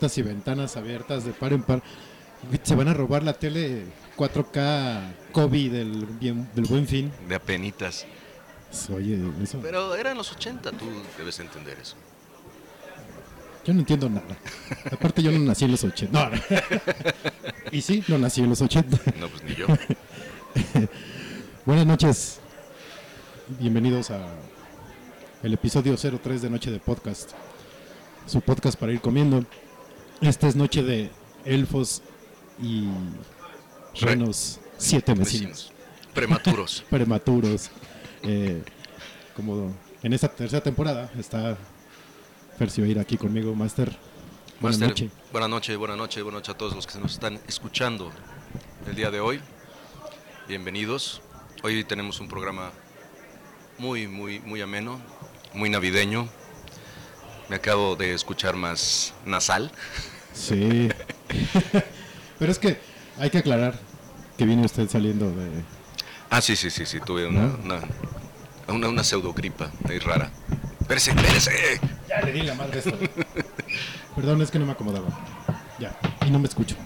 Puertas y ventanas abiertas de par en par? Se van a robar la tele 4K COVID del, bien- del buen fin. de apenitas. Oye, eso. Pero eran los 80, tú debes entender eso. Yo no entiendo nada. Aparte, yo no nací en los 80. No. y sí, no nací en los 80. No, pues ni yo. Buenas noches. Bienvenidos a el episodio 03 de Noche de Podcast. su podcast para ir comiendo. Esta es noche de elfos y Re- renos siete vecinos Vecinos. Prematuros. prematuros. Eh, como en esta tercera temporada está Fercibeira aquí conmigo, Master. Buenas noches. Buenas noches, buenas noches, buenas noches a todos los que nos están escuchando el día de hoy. Bienvenidos. Hoy tenemos un programa muy, muy, muy ameno, muy navideño. Me acabo de escuchar más nasal. Sí. Pero es que hay que aclarar que viene usted saliendo de... Ah, sí, sí, sí, sí, tuve una, ¿No? una, una, una pseudogripa ahí rara. ¡Espérese, espérese! Ya le di la madre esto. Perdón, es que no me acomodaba. Ya, y no me escucho.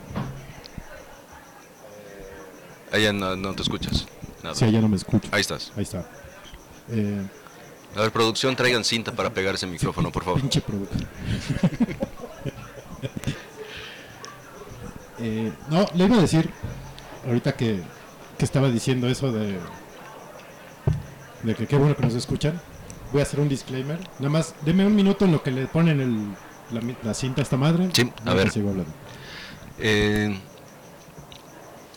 Allá no, no te escuchas. Nada. Sí, ya no me escucho. Ahí estás. Ahí está. Eh, A ver, producción, traigan cinta para pegar ese micrófono, por favor. Pinche producto. Eh, no, le iba a decir, ahorita que, que estaba diciendo eso de, de que qué bueno que nos escuchan, voy a hacer un disclaimer. Nada más, deme un minuto en lo que le ponen el, la, la cinta a esta madre. Sí, a ver. sigo hablando. Eh,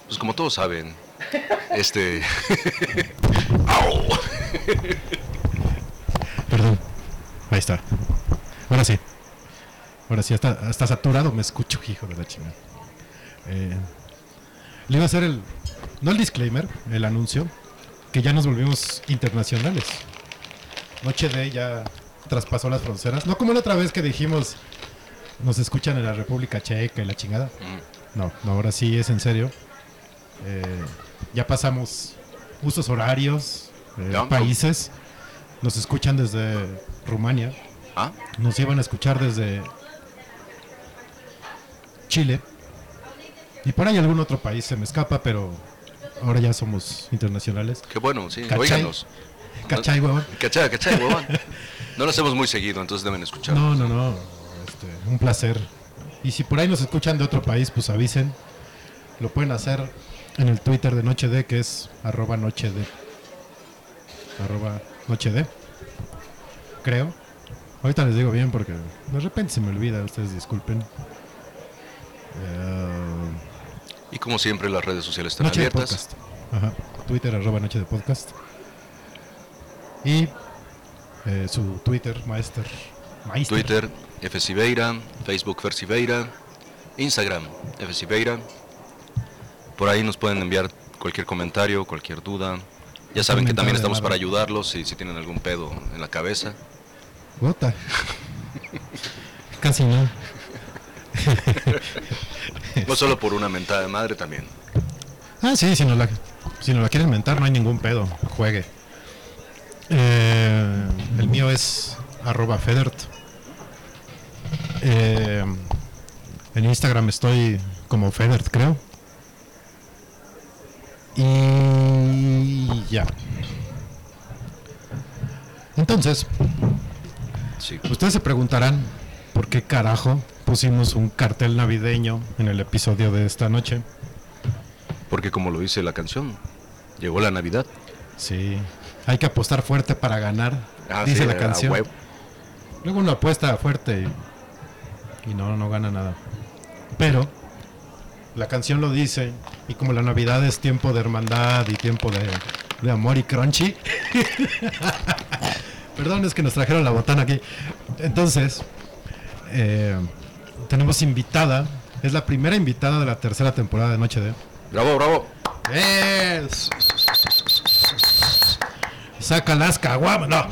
pues como todos saben, este... Perdón. Ahí está. Ahora sí. Ahora sí, está, está saturado, me escucho, hijo de la chingada. Eh, le iba a hacer el. No el disclaimer, el anuncio, que ya nos volvimos internacionales. Noche de ya traspasó las fronteras. No como la otra vez que dijimos nos escuchan en la República Checa y la chingada. Mm, No, no, ahora sí es en serio. Eh, ya pasamos usos horarios, eh, países. Nos escuchan desde Rumania. ¿Ah? Nos iban a escuchar desde Chile. Y por ahí algún otro país se me escapa, pero ahora ya somos internacionales. Qué bueno, sí. ¿Cachai? Óiganos. ¿Cachai, huevón? Cachai, cachai, huevón. No lo hacemos muy seguido, entonces deben escuchar. No, no, no. este, un placer. Y si por ahí nos escuchan de otro país, pues avisen. Lo pueden hacer en el Twitter de Noche D, que es arroba Noche D. Arroba Noche D. Creo. Ahorita les digo bien porque de repente se me olvida, ustedes disculpen. Eh, Y como siempre, las redes sociales están Noche abiertas. Ajá. Twitter arroba Noche de Podcast. Y eh, su Twitter, Maester. Maester. Twitter, F. Siveira, Facebook, Fer Siveira, Instagram, F. Siveira. Por ahí nos pueden enviar cualquier comentario, cualquier duda. Ya saben que también estamos para ayudarlos si, si tienen algún pedo en la cabeza. Gota. Casi no. No solo por una mentada de madre también. Ah, sí, si nos la, si nos la quieren mentar, no hay ningún pedo. Juegue. Eh, el mío es arroba Federt. Eh, en Instagram estoy como Federt, creo. Y ya. Entonces, Sí. Ustedes se preguntarán por qué carajo pusimos un cartel navideño en el episodio de esta noche. Porque como lo dice la canción, llegó la Navidad. Sí, hay que apostar fuerte para ganar, Ah, dice sí, la canción. Luego uno apuesta fuerte y, y no, no gana nada. Pero la canción lo dice y como la Navidad es tiempo de hermandad y tiempo de, de amor y crunchy. Perdón, es que nos trajeron la botana aquí. Entonces, eh, tenemos invitada, es la primera invitada de la tercera temporada de Noche de... Bravo, bravo. ¡Es! Saca las caguamas, no.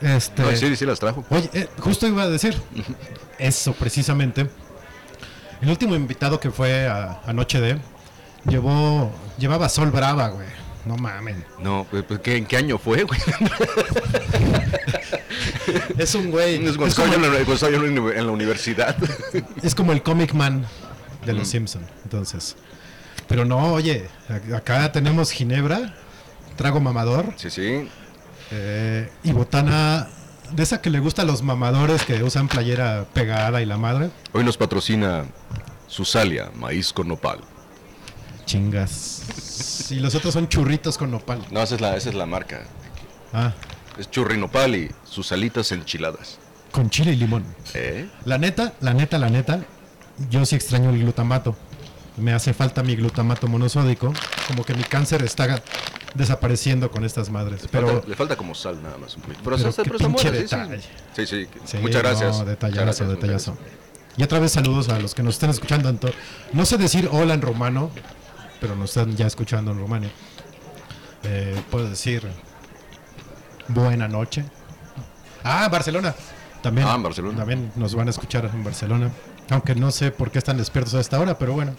Este, No, sí, sí las trajo. Oye, eh, justo iba a decir eso precisamente. El último invitado que fue a, a Noche de llevó llevaba Sol Brava, güey. No mames. No, pues, pues, ¿qué- ¿en qué año fue, güey? Es un güey. Es como, en la- en universidad. es como el Comic Man de los Simpson. Entonces. Pero no, oye, acá tenemos Ginebra, trago mamador Sí, sí. eh, y botana de esa que le gusta a los mamadores que usan playera pegada y la madre. Hoy nos patrocina Susalia, maíz con nopal. Chingas. Y los otros son churritos con nopal. No, esa es la, esa es la marca. Ah, Es churri nopal y sus alitas enchiladas. con chile y limón. ¿Eh? La neta, la neta, la neta, yo sí extraño el glutamato. Me hace falta mi glutamato monosódico. Como que mi cáncer está desapareciendo con estas madres. Pero Falta- le falta como sal nada más un poquito. Pero, Pero qué pero pinche detalle. Sí, sí. Sí, Muchas gracias. no, Muchas detallazo, gracias, muchas detallazo. gracias. Y otra vez saludos a los que nos estén escuchando. En to- no sé decir hola en romano, pero nos están ya escuchando en Rumania. Eh, puedo decir buena noche. Ah, Barcelona. También, Ah, en Barcelona. También nos van a escuchar en Barcelona. Aunque no sé por qué están despiertos a esta hora, pero bueno,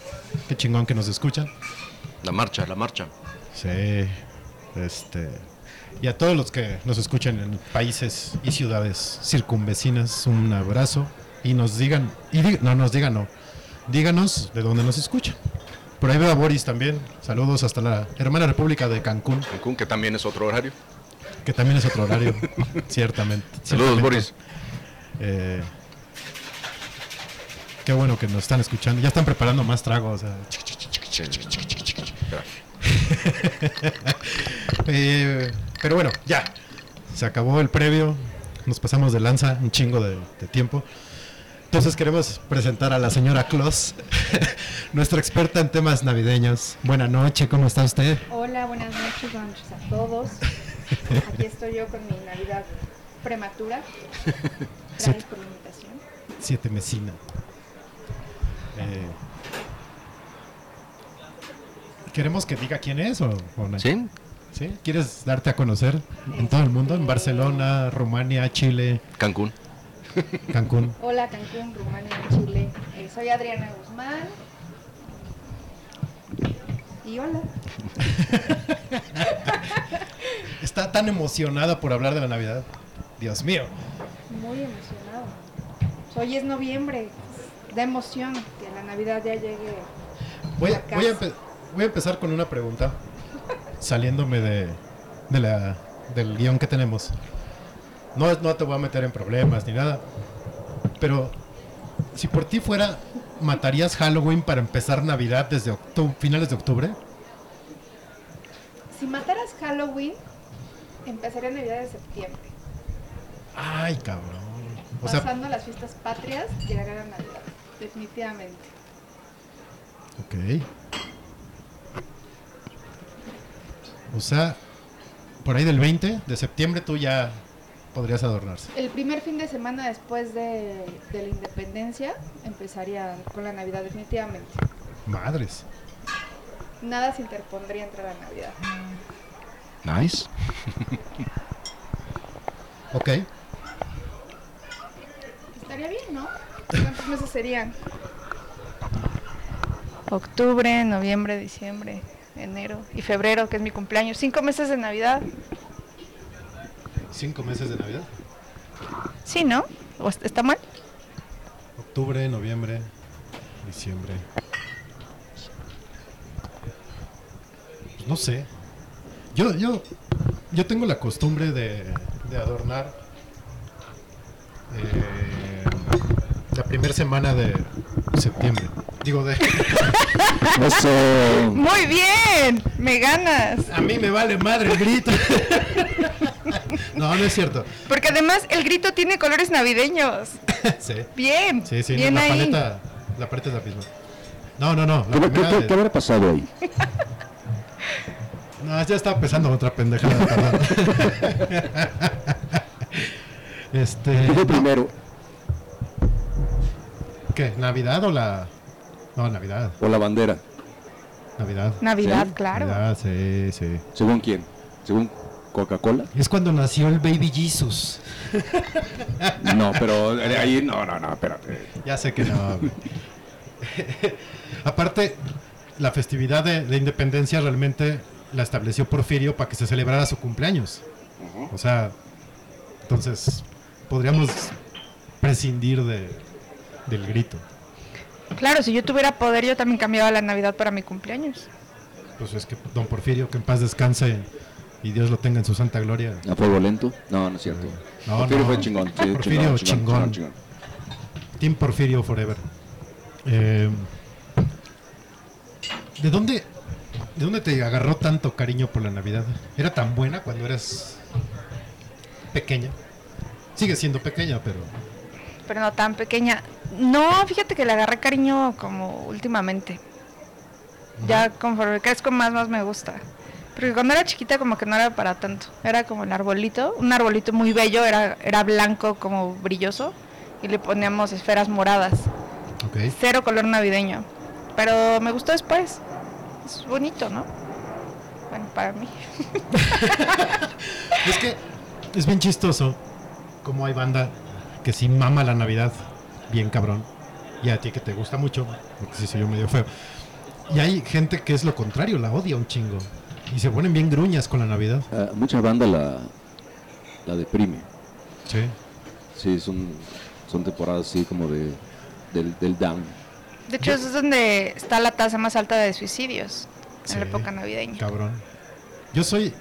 qué chingón que nos escuchan. La marcha, la marcha. Sí, este. Y a todos los que nos escuchan en países y ciudades circunvecinas, un abrazo. Y nos digan, y no nos digan, no, díganos de dónde nos escuchan. Por ahí veo a Boris también. Saludos hasta la hermana República de Cancún, Cancún, que también es otro horario. que también es otro horario, ciertamente. Saludos, ciertamente. Boris. Eh, qué bueno que nos están escuchando. Ya están preparando más tragos. Eh, pero bueno, ya. Se acabó el previo. Nos pasamos de lanza un chingo de, de tiempo. Entonces queremos presentar a la señora Kloss, nuestra experta en temas navideños. Buenas noches, ¿cómo está usted? Hola, buenas noches, buenas noches a todos. Aquí estoy yo con mi Navidad prematura. Gracias por la invitación. Siete mesina. Eh, ¿Queremos que diga quién es o, o no? ¿Sí? ¿Sí? ¿Quieres darte a conocer en todo el mundo? En Barcelona, Rumania, Chile, Cancún. Cancún. Hola, Cancún, Rumania, Chile. Eh, soy Adriana Guzmán. Y hola. Está tan emocionada por hablar de la Navidad. Dios mío. Muy emocionado. Hoy es noviembre. Da emoción que la Navidad ya llegue. Voy, a- voy a, voy empezar con una pregunta, saliéndome de, de la, del guion que tenemos. No, no te voy a meter en problemas ni nada, pero si por ti fuera, ¿matarías Halloween para empezar Navidad desde finales de octubre? Si mataras Halloween, empezaría Navidad de septiembre. Ay, cabrón. O sea, Pasando las fiestas patrias, llegará la Navidad. Definitivamente. ok. O sea, por ahí del 20 de septiembre tú ya podrías adornarse. El primer fin de semana después de, de la independencia empezaría con la Navidad definitivamente. Madres. Nada se interpondría entre la Navidad. Nice. Ok. Estaría bien, ¿no? ¿Cuántos meses serían? Octubre, noviembre, diciembre, enero y febrero, que es mi cumpleaños. Cinco meses de Navidad. Cinco meses de Navidad. Sí, ¿no? ¿O est- ¿Está mal? Octubre, noviembre, diciembre. Pues no sé. Yo, yo, yo tengo la costumbre de, de adornar eh, la primera semana de septiembre. Digo, de... Muy bien, me ganas. A mí me vale madre el grito. No, no es cierto. Porque además el grito tiene colores navideños. Sí, Bien, sí, sí. bien la ahí. paleta, la paleta es la misma. No, no, no. ¿Qué, qué- primera qué- de- qué habrá pasado ahí? No, ya estaba empezando otra pendejada. este. ¿Qué fue primero? ¿Qué? ¿Navidad o la.? No, Navidad. ¿O la bandera? Navidad. Navidad, Sí, claro. Navidad, sí, sí. ¿Según quién? ¿Según Coca-Cola? Es cuando nació el Baby Jesus. No, pero eh, ahí no, no, no, espérate. Ya sé que no. Aparte, la festividad de, de independencia realmente la estableció Porfirio para que se celebrara su cumpleaños. O sea, entonces podríamos prescindir de, del grito. Claro, si yo tuviera poder, yo también cambiaba la Navidad para mi cumpleaños. Pues es que don Porfirio, que en paz descanse y Dios lo tenga en su santa gloria. ¿A fuego lento? No, no es cierto. No, Porfirio no. fue chingón. sí, Porfirio, chingón. Team Porfirio Forever. Eh, ¿De dónde, ¿De dónde te agarró tanto cariño por la Navidad? ¿Era tan buena cuando eras pequeña? Sigue siendo pequeña, pero pero no tan pequeña. No, fíjate que le agarré cariño como últimamente. Ya conforme crezco más, más me gusta. Porque cuando era chiquita como que no era para tanto. Era como el arbolito, un arbolito muy bello, era, era blanco como brilloso y le poníamos esferas moradas. ok. Cero color navideño. Pero me gustó después. Es bonito, ¿no? Bueno, para mí. Es que es bien chistoso como hay banda que sí mama la Navidad, bien cabrón. Y a ti que te gusta mucho, porque sí soy yo medio feo. Y hay gente que es lo contrario, la odia un chingo. Y se ponen bien gruñas con la Navidad. Ah, mucha banda la, la deprime. Sí. Sí, son, son temporadas así como de, del, del down. De hecho, eso es donde está la tasa más alta de suicidios en la época navideña. Cabrón. Yo soy.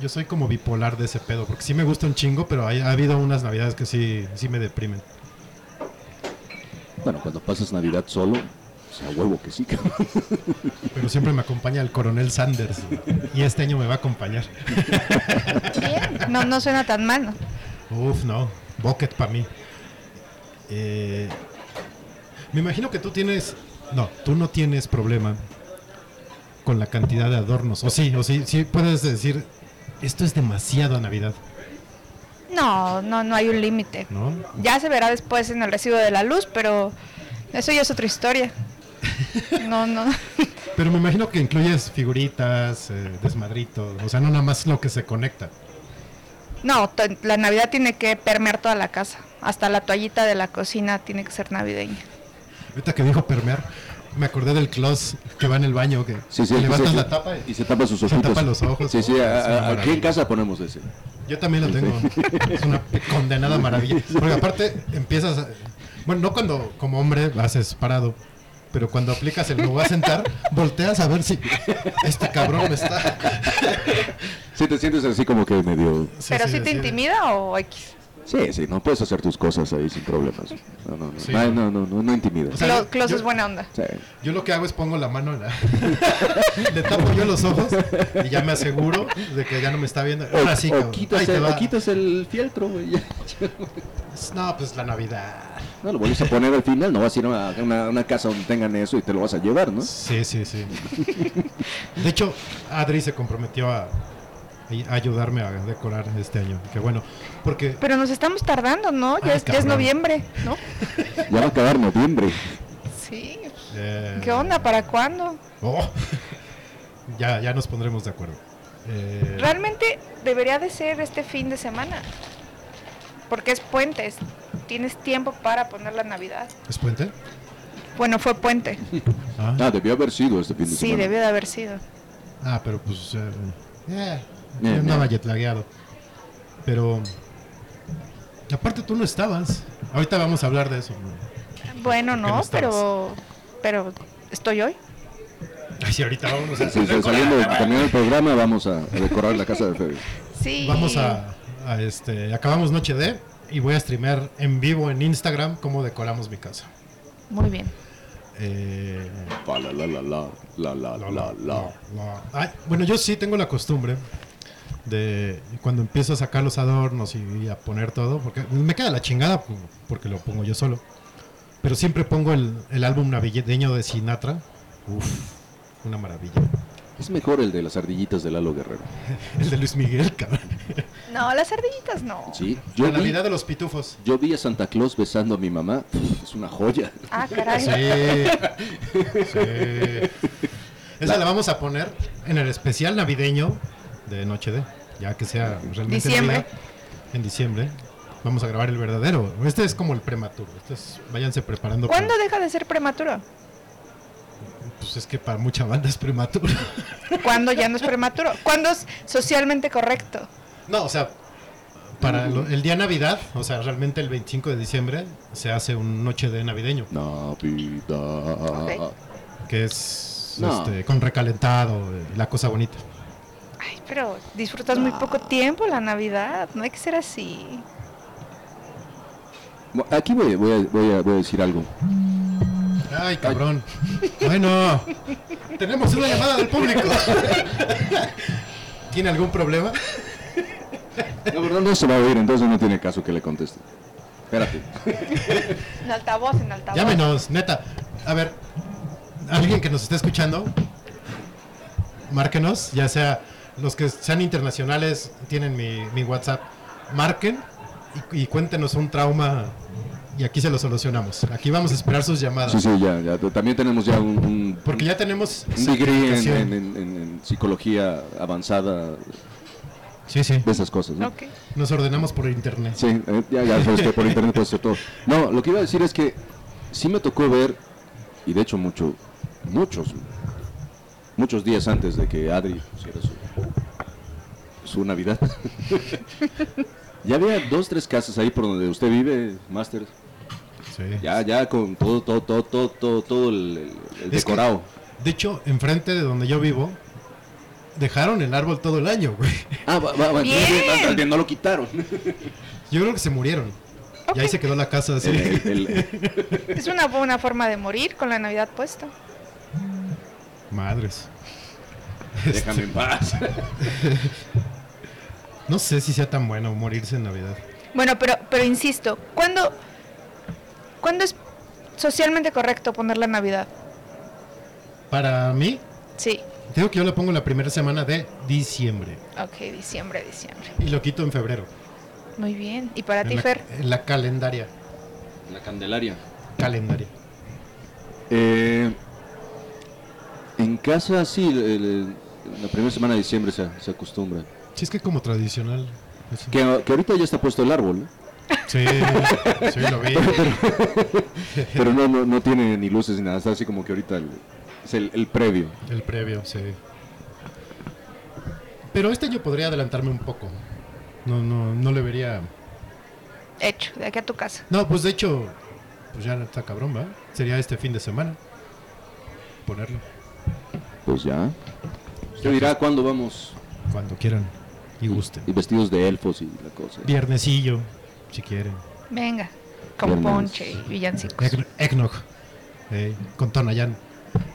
Yo soy como bipolar de ese pedo, porque sí me gusta un chingo, pero hay- ha habido unas navidades que sí, sí me deprimen. Bueno, cuando pasas Navidad solo, o sea, huevo que sí, cabrón. Pero siempre me acompaña el coronel Sanders. Y este año me va a acompañar. Bien, no, no suena tan mal, ¿no? Uf, no. Bucket para mí. Eh, me imagino que tú tienes. No, tú no tienes problema con la cantidad de adornos. O sí, o sí, sí puedes decir. Esto es demasiado a Navidad, No, no, no hay un límite. ¿no? Ya se verá después en el recibo de la luz, pero eso ya es otra historia. No, no. Pero me imagino que incluyes figuritas, eh, desmadritos. O sea, no nada más lo que se conecta. No, la Navidad tiene que permear toda la casa. Hasta la toallita de la cocina tiene que ser navideña. Ahorita que dijo permear, me acordé del close que va en el baño, que Sí, sí, levantas sí, sí. la tapa y y se tapa sus Se ojitos. tapa los ojos. Sí, sí, a- aquí en casa ponemos ese. Yo también lo tengo. Es una condenada maravilla. Porque aparte empiezas, a- bueno, no cuando como hombre haces parado, pero cuando aplicas el me voy a sentar, volteas a ver si este cabrón me está. Sí, te sientes así como que medio... ¿Pero si sí, te sí. intimida o X? Sí, sí, no puedes hacer tus cosas ahí sin problemas. No, no, no, Sí. Ay, no, no, no, no intimidas. O sea, Clo- yo- Close yo- es buena onda. Sí. Yo lo que hago es pongo la mano en la. Le tapo yo los ojos y ya me aseguro de que ya no me está viendo. Ahora sí, o, quitas Ahí te el, va. o quitas el fieltro, güey. No, pues la Navidad. No, lo vuelves a poner al final, no vas a ir a una, una- una casa donde tengan eso y te lo vas a llevar, ¿no? Sí, sí, sí. De hecho, Adri se comprometió a, a ayudarme a decorar este año. Que bueno, porque Pero nos estamos tardando, ¿no? Ya, Ay, es, ya es noviembre, ¿no? Ya va a acabar noviembre. Sí. eh, ¿Qué onda? ¿Para cuándo? oh, ya, ya nos pondremos de acuerdo. Eh, Realmente debería de ser este fin de semana. Porque es puentes. Tienes tiempo para poner la Navidad. ¿Es puente? Bueno, fue puente. Ah, Ah, debió haber sido este fin de Sí, semana. debió de haber sido. ah, pero pues. eh, eh, Bien, yo andaba jetlagueado. Pero. Aparte, tú no estabas. Ahorita vamos a hablar de eso. ¿no? Bueno, ¿Por qué no, no pero pero estoy hoy. Ay, sí, ahorita vamos a. Sí, sí, saliendo, terminando el programa, vamos a, decorar la casa de Fede. Sí. Vamos a, a, este. Acabamos Noche de. Y voy a streamear en vivo en Instagram cómo decoramos mi casa. Muy bien. Eh, Pa, la, la, la, la, la, la, la, la. la. Ay, bueno, yo sí tengo la costumbre de cuando empiezo a sacar los adornos y a poner todo, porque me queda la chingada porque lo pongo yo solo. Pero siempre pongo el, el álbum navideño de Sinatra. Uf, una maravilla. Es mejor el de las ardillitas de Lalo Guerrero. El de Luis Miguel, cabrón. No, las ardillitas no. Sí, yo La vi, Navidad de los Pitufos. yo vi a Santa Claus besando a mi mamá. Es una joya. Ah, caray. Sí. sí. Esa la vamos a poner en el especial navideño de Noche de, ya que sea realmente Diciembre. Navidad, en diciembre. Vamos a grabar el verdadero. Este es como el prematuro. Este es, váyanse preparando. para- ¿Cuándo deja de ser prematuro? Pues es que para mucha banda es prematuro. ¿Cuándo ya no es prematuro? ¿Cuándo es socialmente correcto? no, o sea, para lo- el día Navidad, o sea, realmente el 25 de diciembre se hace un Noche de navideño, Navidad. Que es No. este, con recalentado, eh, la cosa bonita. Ay, pero disfrutas muy poco tiempo la Navidad. No hay que ser así. Aquí voy, voy a, voy a- voy a decir algo. Ay, cabrón. Bueno, tenemos una llamada del público. ¿Tiene algún problema? La verdad no se va a oír, entonces no tiene caso que le conteste. Espérate. En altavoz, en altavoz. Llámenos, neta. A ver, alguien que nos esté escuchando, márquenos, ya sea los que sean internacionales, tienen mi, mi WhatsApp, marquen y, y cuéntenos un trauma y aquí se lo solucionamos. Aquí vamos a esperar sus llamadas. Sí, sí, ya, ya. También tenemos ya un, un, Porque ya tenemos un degree en, certificación. en- en- en psicología avanzada Sí, sí. de esas cosas, ¿no? Ok. Nos ordenamos por internet. Sí, eh, ya, ya sabes que por internet puedes hacer todo. No, lo que iba a decir es que sí me tocó ver, y de hecho mucho, muchos, muchos días antes de que Adri pusiera su, su Navidad, ya había dos, tres casas ahí por donde usted vive, Master, Sí. ya, ya con todo, todo, todo, todo, todo, todo el, el- el Es que- decorado. De hecho, enfrente de donde yo vivo, dejaron el árbol todo el año, güey. Ah, va, va, Bien. no lo quitaron. Yo creo que se murieron. Y ahí se quedó la casa así. El- el- el- Es una buena forma de morir con la Navidad puesta. Madres. déjame en paz. No sé si sea tan bueno morirse en Navidad. Bueno, pero, pero insisto, ¿cuándo, ¿cuándo es socialmente correcto poner la Navidad? Para mí, Sí. digo que yo lo pongo la primera semana de diciembre. Ok, diciembre, diciembre. Y lo quito en febrero. Muy bien. ¿Y para ti, En la, Fer? en la calendaria. La Candelaria. Calendaria. Eh, en casa sí, el- el- la primera semana de diciembre se, se acostumbra. Sí, es que como tradicional. Que, que ahorita ya está puesto el árbol, ¿no? Sí, sí, lo vi. pero no, no, no tiene ni luces ni nada, está así como que ahorita el- es el, el previo. El previo, sí. Pero este año podría adelantarme un poco. No, no, no le vería. Hecho, de aquí a tu casa. No, pues de hecho, pues ya está cabrón, ¿va? Sería este fin de semana. Ponerlo. Pues ya. Usted dirá cuándo vamos Cuando quieran y gusten. y vestidos de elfos y la cosa. Viernesillo, si quieren. Venga, con Viernes. ponche y villancicos. Eggnog. eh, con Tonayán.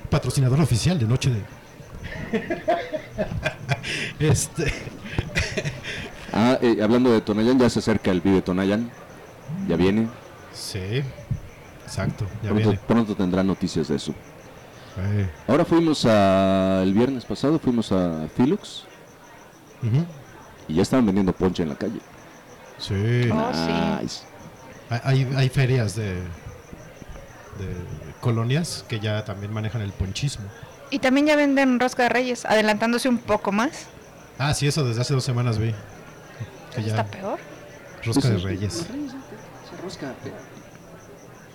Patrocinador oficial de Noche de. este. Ah, eh, hablando de Tonayán, ya se acerca el Vive Tonayán. Ya viene. Sí. Exacto, ya Pronto, viene. pronto tendrá noticias de eso. Ahora fuimos a. El viernes pasado fuimos a Philux ujú. y ya estaban vendiendo ponche en la calle. Sí. Oh. Nice. Hay- Hay, hay ferias de, de colonias que ya también manejan el ponchismo. Y también ya venden rosca de reyes, adelantándose un poco más. Ah, sí, eso desde hace dos semanas vi. Que ya, está peor. rosca de reyes. Rosca,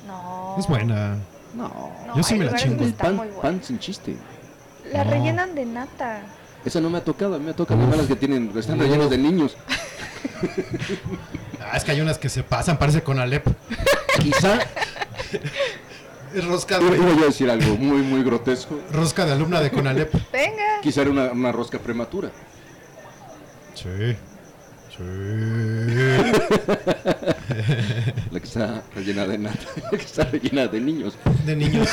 No. Es buena. No. No, Yo sí me la chingo. pan, pan sin chiste. La No. rellenan de nata. Esa no me ha tocado, me ha tocado las que tienen, están rellenos de niños. Ah, es que hay unas que se pasan, parece con Alep. Quizá, Es rosca de, iba yo a decir algo muy, muy grotesco. rosca de alumna de Conalep. Venga. Quizá era una, una rosca prematura. Sí. Sí. La que está rellena de nata, la que está rellena de niños. De niños.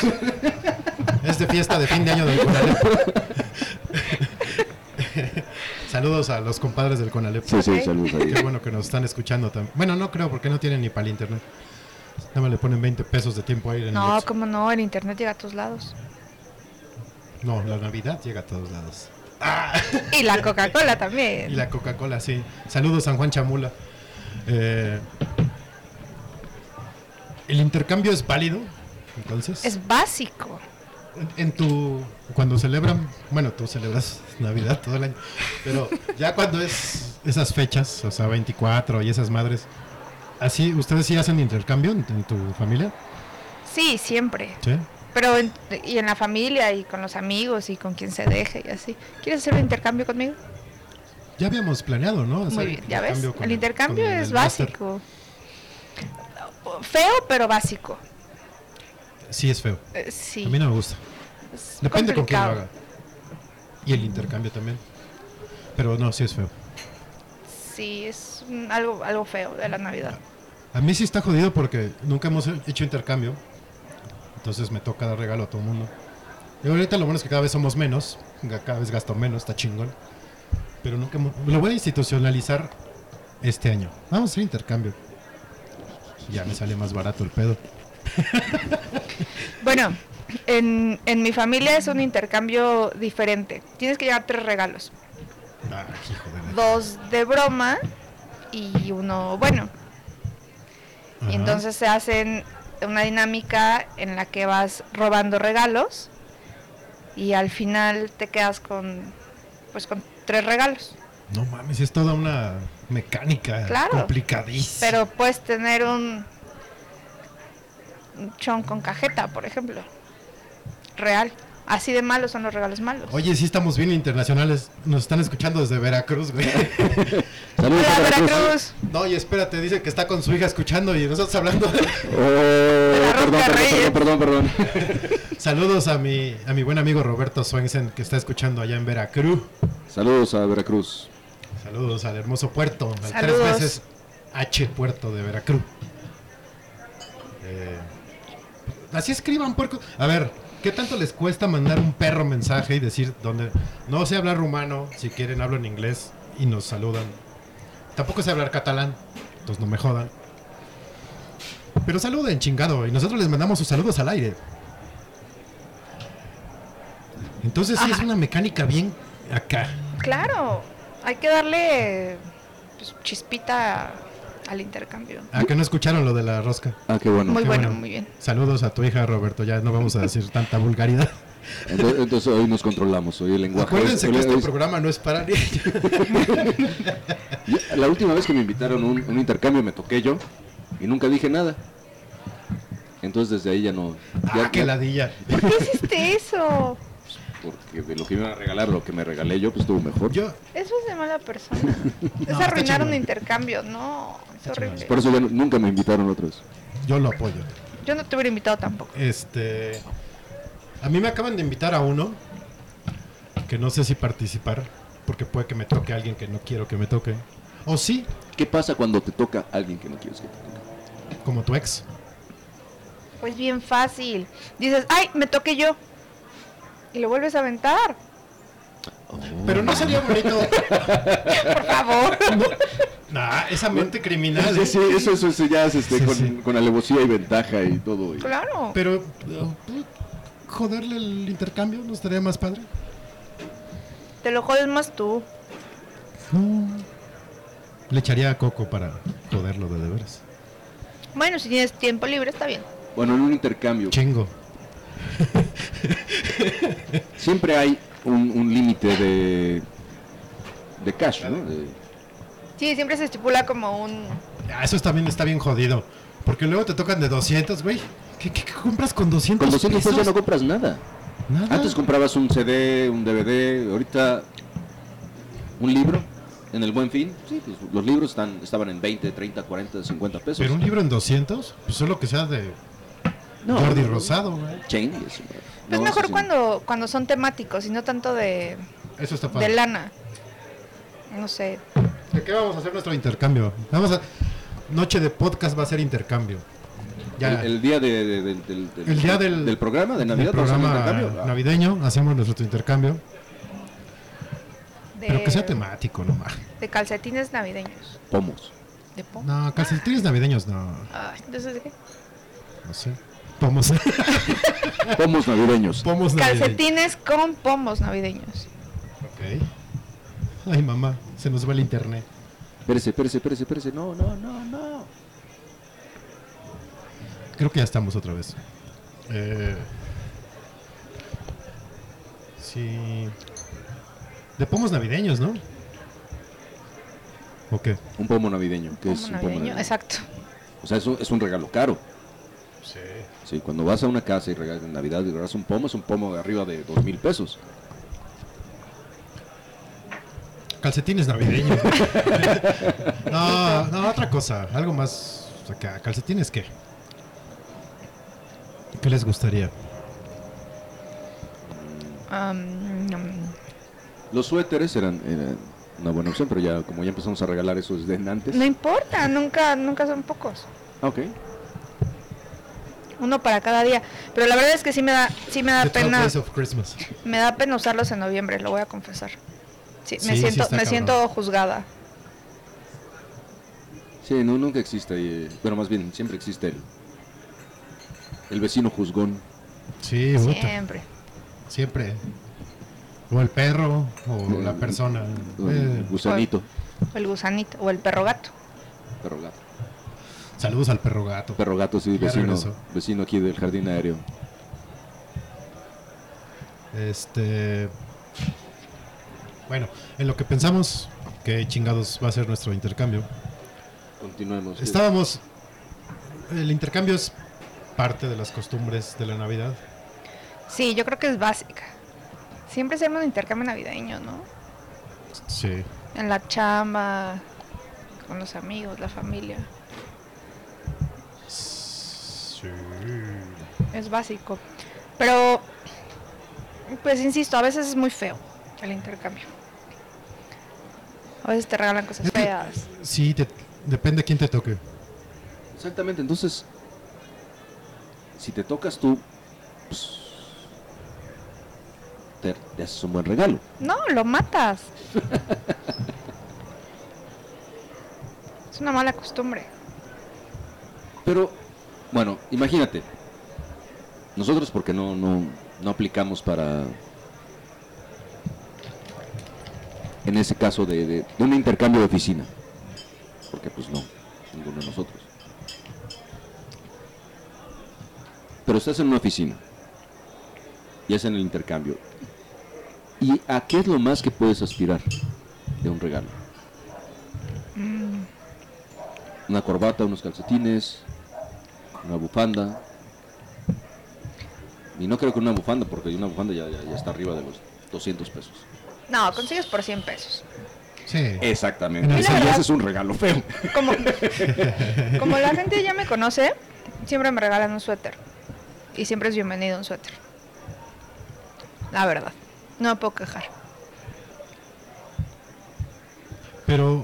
Es de fiesta de fin de año del Conalep. Saludos a los compadres del Conalep. Sí, sí, saludos ahí. Qué bueno que nos están escuchando también. Bueno, no creo porque no tienen ni para el internet. Nada más le ponen 20 pesos de tiempo ahí en el No, como no, el internet llega a tus lados. No, la Navidad llega a todos lados. Y la Coca-Cola también. Y la Coca-Cola, sí. Saludos San Juan Chamula. Eh, ¿El intercambio es válido? Entonces, Es básico. en, en tu. Cuando celebran. Bueno, tú celebras Navidad todo el año. Pero ya cuando es esas fechas, o sea, 24 y esas madres. ¿Así, ustedes sí hacen intercambio en, en tu familia? Sí, siempre. Sí. Pero en- y en la familia y con los amigos y con quien se deje y así. ¿Quieres hacer un intercambio conmigo? Ya habíamos planeado, ¿no? Hacer Muy bien, ya ves. con- el intercambio es el básico. Feo, pero básico. Sí, es feo. Eh, sí. A mí no me gusta. es Depende con quién lo haga. Y el intercambio también. Pero no, sí es feo. Sí, es algo, algo feo de la Navidad. A mí sí está jodido porque nunca hemos hecho intercambio. Entonces me toca dar regalo a todo el mundo. Y ahorita lo bueno es que cada vez somos menos. Cada vez gasto menos, está chingón. Pero nunca Lo voy a institucionalizar este año. Vamos a hacer intercambio. Ya me sale más barato el pedo. Bueno, en, en mi familia es un intercambio diferente. Tienes que llevar tres regalos. Ah, hijo de la- Dos de broma y uno bueno. Ajá. Y entonces se hacen una dinámica en la que vas robando regalos y al final te quedas con pues con tres regalos. No mames, es toda una mecánica Claro. complicadísima. Pero puedes tener un, un chon con cajeta, por ejemplo. Real. Así de malos son los regalos malos. Oye, sí estamos bien internacionales. Nos están escuchando desde Veracruz, güey. Saludos Hola, a Veracruz. Veracruz. No, y espérate, dice que está con su hija escuchando y nosotros hablando. Oh, la perdón, Rosca perdón, perdón, perdón, perdón. Saludos a mi, a mi buen amigo Roberto Swensen que está escuchando allá en Veracruz. Saludos a Veracruz. Saludos al hermoso puerto, al Saludos. tres veces H puerto de Veracruz. Eh, así escriban puerco. A ver, ¿qué tanto les cuesta mandar un perro mensaje y decir dónde? No sé hablar rumano, si quieren hablo en inglés y nos saludan. Tampoco sé hablar catalán, entonces no me jodan. Pero saluden, chingado, y nosotros les mandamos sus saludos al aire. Entonces sí es una mecánica bien acá. Claro, hay que darle pues, chispita al intercambio. ¿A que no escucharon lo de la rosca? Ah, qué bueno. Muy Qué bueno, muy bien. Saludos a tu hija, Roberto. Ya no vamos a decir tanta vulgaridad. Entonces, entonces hoy nos controlamos, hoy el lenguaje. Acuérdense que este programa no es para La última vez que me invitaron a un, un intercambio me toqué yo y nunca dije nada. Entonces desde ahí ya no. Ya, Ah, qué ladilla. ¿Por qué hiciste eso? Porque de lo que me iban a regalar, lo que me regalé yo, pues estuvo mejor. Yo, Eso es de mala persona. es está arruinar un intercambio. No, es horrible. Por eso ya no- nunca me invitaron otra vez. yo lo apoyo. Yo no te hubiera invitado tampoco. Este. A mí me acaban de invitar a uno que no sé si participar, porque puede que me toque alguien que no quiero que me toque. O sí, ¿Qué pasa cuando te toca alguien que no quieres que te toque? como tu ex. Pues bien fácil. Dices, ay, me toqué yo. Y lo vuelves a aventar. Pero no sería bonito. Por favor. Nah, esa mente criminal. Sí, sí, eso, eso, eso ya es este, Sí, con, sí. con alevosía y ventaja y todo. y- claro. Pero, uh, joderle el intercambio, ¿no estaría más padre? Te lo jodes más tú. No. Le echaría a Coco para joderlo de de veras. Bueno, si tienes tiempo libre, está bien. Bueno, en un intercambio Chingo. siempre hay un, un límite de, de cash, ¿no? De- Sí, siempre se estipula como un... Ah, eso también está bien jodido. Porque luego te tocan de 200, güey. ¿Qué, qué- qué compras con 200 con 200 pesos ya pesos? no compras nada. Nada. Antes comprabas un CD, un DVD, ahorita un libro en el Buen Fin. Sí, pues, los libros están, estaban en 20, 30, 40, 50 pesos. Pero un libro en 200, pues solo que sea de no, Jordi Rosado, güey. Eso, Es no, mejor sí. cuando, cuando son temáticos y no tanto de, Eso está de lana. No sé. ¿De qué vamos a hacer nuestro intercambio? Vamos a... Noche de podcast va a ser intercambio. Ya. El, el día de- de- del- del, El día del- del programa de Navidad, ¿vamos a hacer un programa? Ah, navideño, hacemos nuestro intercambio. De, Pero que sea temático nomás. De calcetines navideños. Pomos. De pom. No, calcetines navideños no. Ay, entonces, ¿de qué? No sé. Pomos. Pomos navideños. Pomos navideños. Calcetines con pomos navideños. Ok. Ay, mamá, se nos va el internet. Espérese, espérese, espérese, espérese. No, no, no, no. Creo que ya estamos otra vez. Eh, sí. De pomos navideños, ¿no? ¿O qué? Un pomo navideño. ¿Qué es un pomo navideño, exacto. O sea, es un, es un regalo caro. Sí. Sí, cuando vas a una casa y regalas en Navidad y regalas un pomo, es un pomo de arriba de dos mil pesos. Calcetines navideños. no, no, otra cosa. Algo más acá. ¿Calcetines qué? ¿Qué les gustaría? Los suéteres eran, eran una buena opción, pero ya como ya empezamos a regalar eso desde antes. no importa, nunca, nunca son pocos. Ah, Ok. Uno para cada día. Pero la verdad es que sí me da, sí me da The 12 pena, Days of Christmas. me da pena usarlos en noviembre, lo voy a confesar. Sí, Sí, me siento, me cabrón. siento juzgada. Sí, no, nunca existe, eh, bueno, más bien, siempre existe el, el vecino juzgón. Sí, Siempre. siempre. O el perro, o la persona. El Eh, gusanito, O el gusanito. O el perro gato. perro gato. Saludos al perro gato. Perro gato, sí, vecino, vecino aquí del jardín aéreo. Este. Bueno, en lo que pensamos que chingados va a ser nuestro intercambio. Continuemos. Estábamos. El intercambio es parte de las costumbres de la Navidad. Sí, yo creo que es básica. Siempre hacemos un intercambio navideño, ¿no? Sí. En la chamba, con los amigos, la familia. Sí. Es básico. Pero, pues insisto, a veces es muy feo el intercambio. A veces te regalan cosas feas. Sí, te- depende quién te toque. Exactamente, entonces, si te tocas tú, pues, te, te haces un buen regalo. No, lo matas. es una mala costumbre. Pero, bueno, imagínate, nosotros porque no, no, no aplicamos para, en ese caso de, de- de un intercambio de oficina, porque pues no, ninguno de nosotros. Pero estás en una oficina y hacen el intercambio. ¿Y a qué es lo más que puedes aspirar de un regalo? Una corbata, unos calcetines, una bufanda. Y no creo que una bufanda, porque una bufanda ya, ya- ya está arriba de los 200 pesos. No, consigues por 100 pesos. Sí. Exactamente. En el Ese es un regalo feo. Como, como la gente ya me conoce, siempre me regalan un suéter. Y siempre es bienvenido un suéter. La verdad. No me puedo quejar. Pero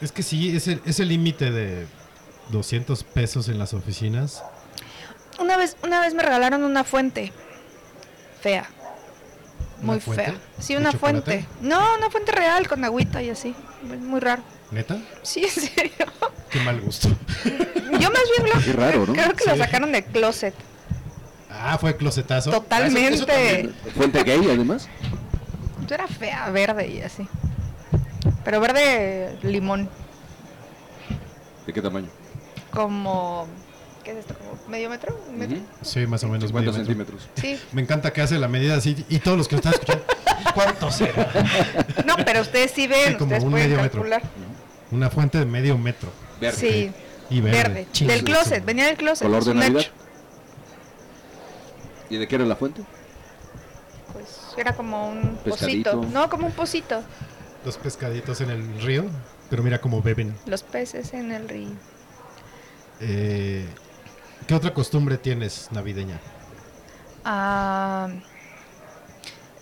es que sí, ese, ese límite de 200 pesos en las oficinas. Una vez, una vez me regalaron una fuente. Fea. ¿Una Muy fuente? fea. Sí, ¿De una chocolate? fuente. No, una fuente real con agüita y así. Muy- raro. ¿Neta? Sí, en serio. Qué mal gusto. Yo más bien lo Qué raro, ¿no? creo que lo sacaron del closet. Ah, fue closetazo. Totalmente. Eso- eso también. Fuente gay, además. Era fea, verde y así. Pero verde limón. ¿De qué tamaño? Como. ¿Qué es esto? ¿Como medio metro? ¿Un metro? Sí, más o menos. 50 medio metro. centímetros. Sí. Me encanta que hace la medida así y todos los que nos están escuchando. ¿Cuánto será? No, pero ustedes sí ven, Sí, como ustedes un pueden medio metro. Una fuente de medio metro. Verde. Sí, Y verde. Del closet, venía del closet. ¿Color de Navidad? hecho. ¿Y de qué era la fuente? Pues era como un Pescadito. pocito. No, como un pocito. Los pescaditos en el río. Pero mira cómo beben. Los peces en el río. Eh, ¿Qué otra costumbre tienes navideña? Ah,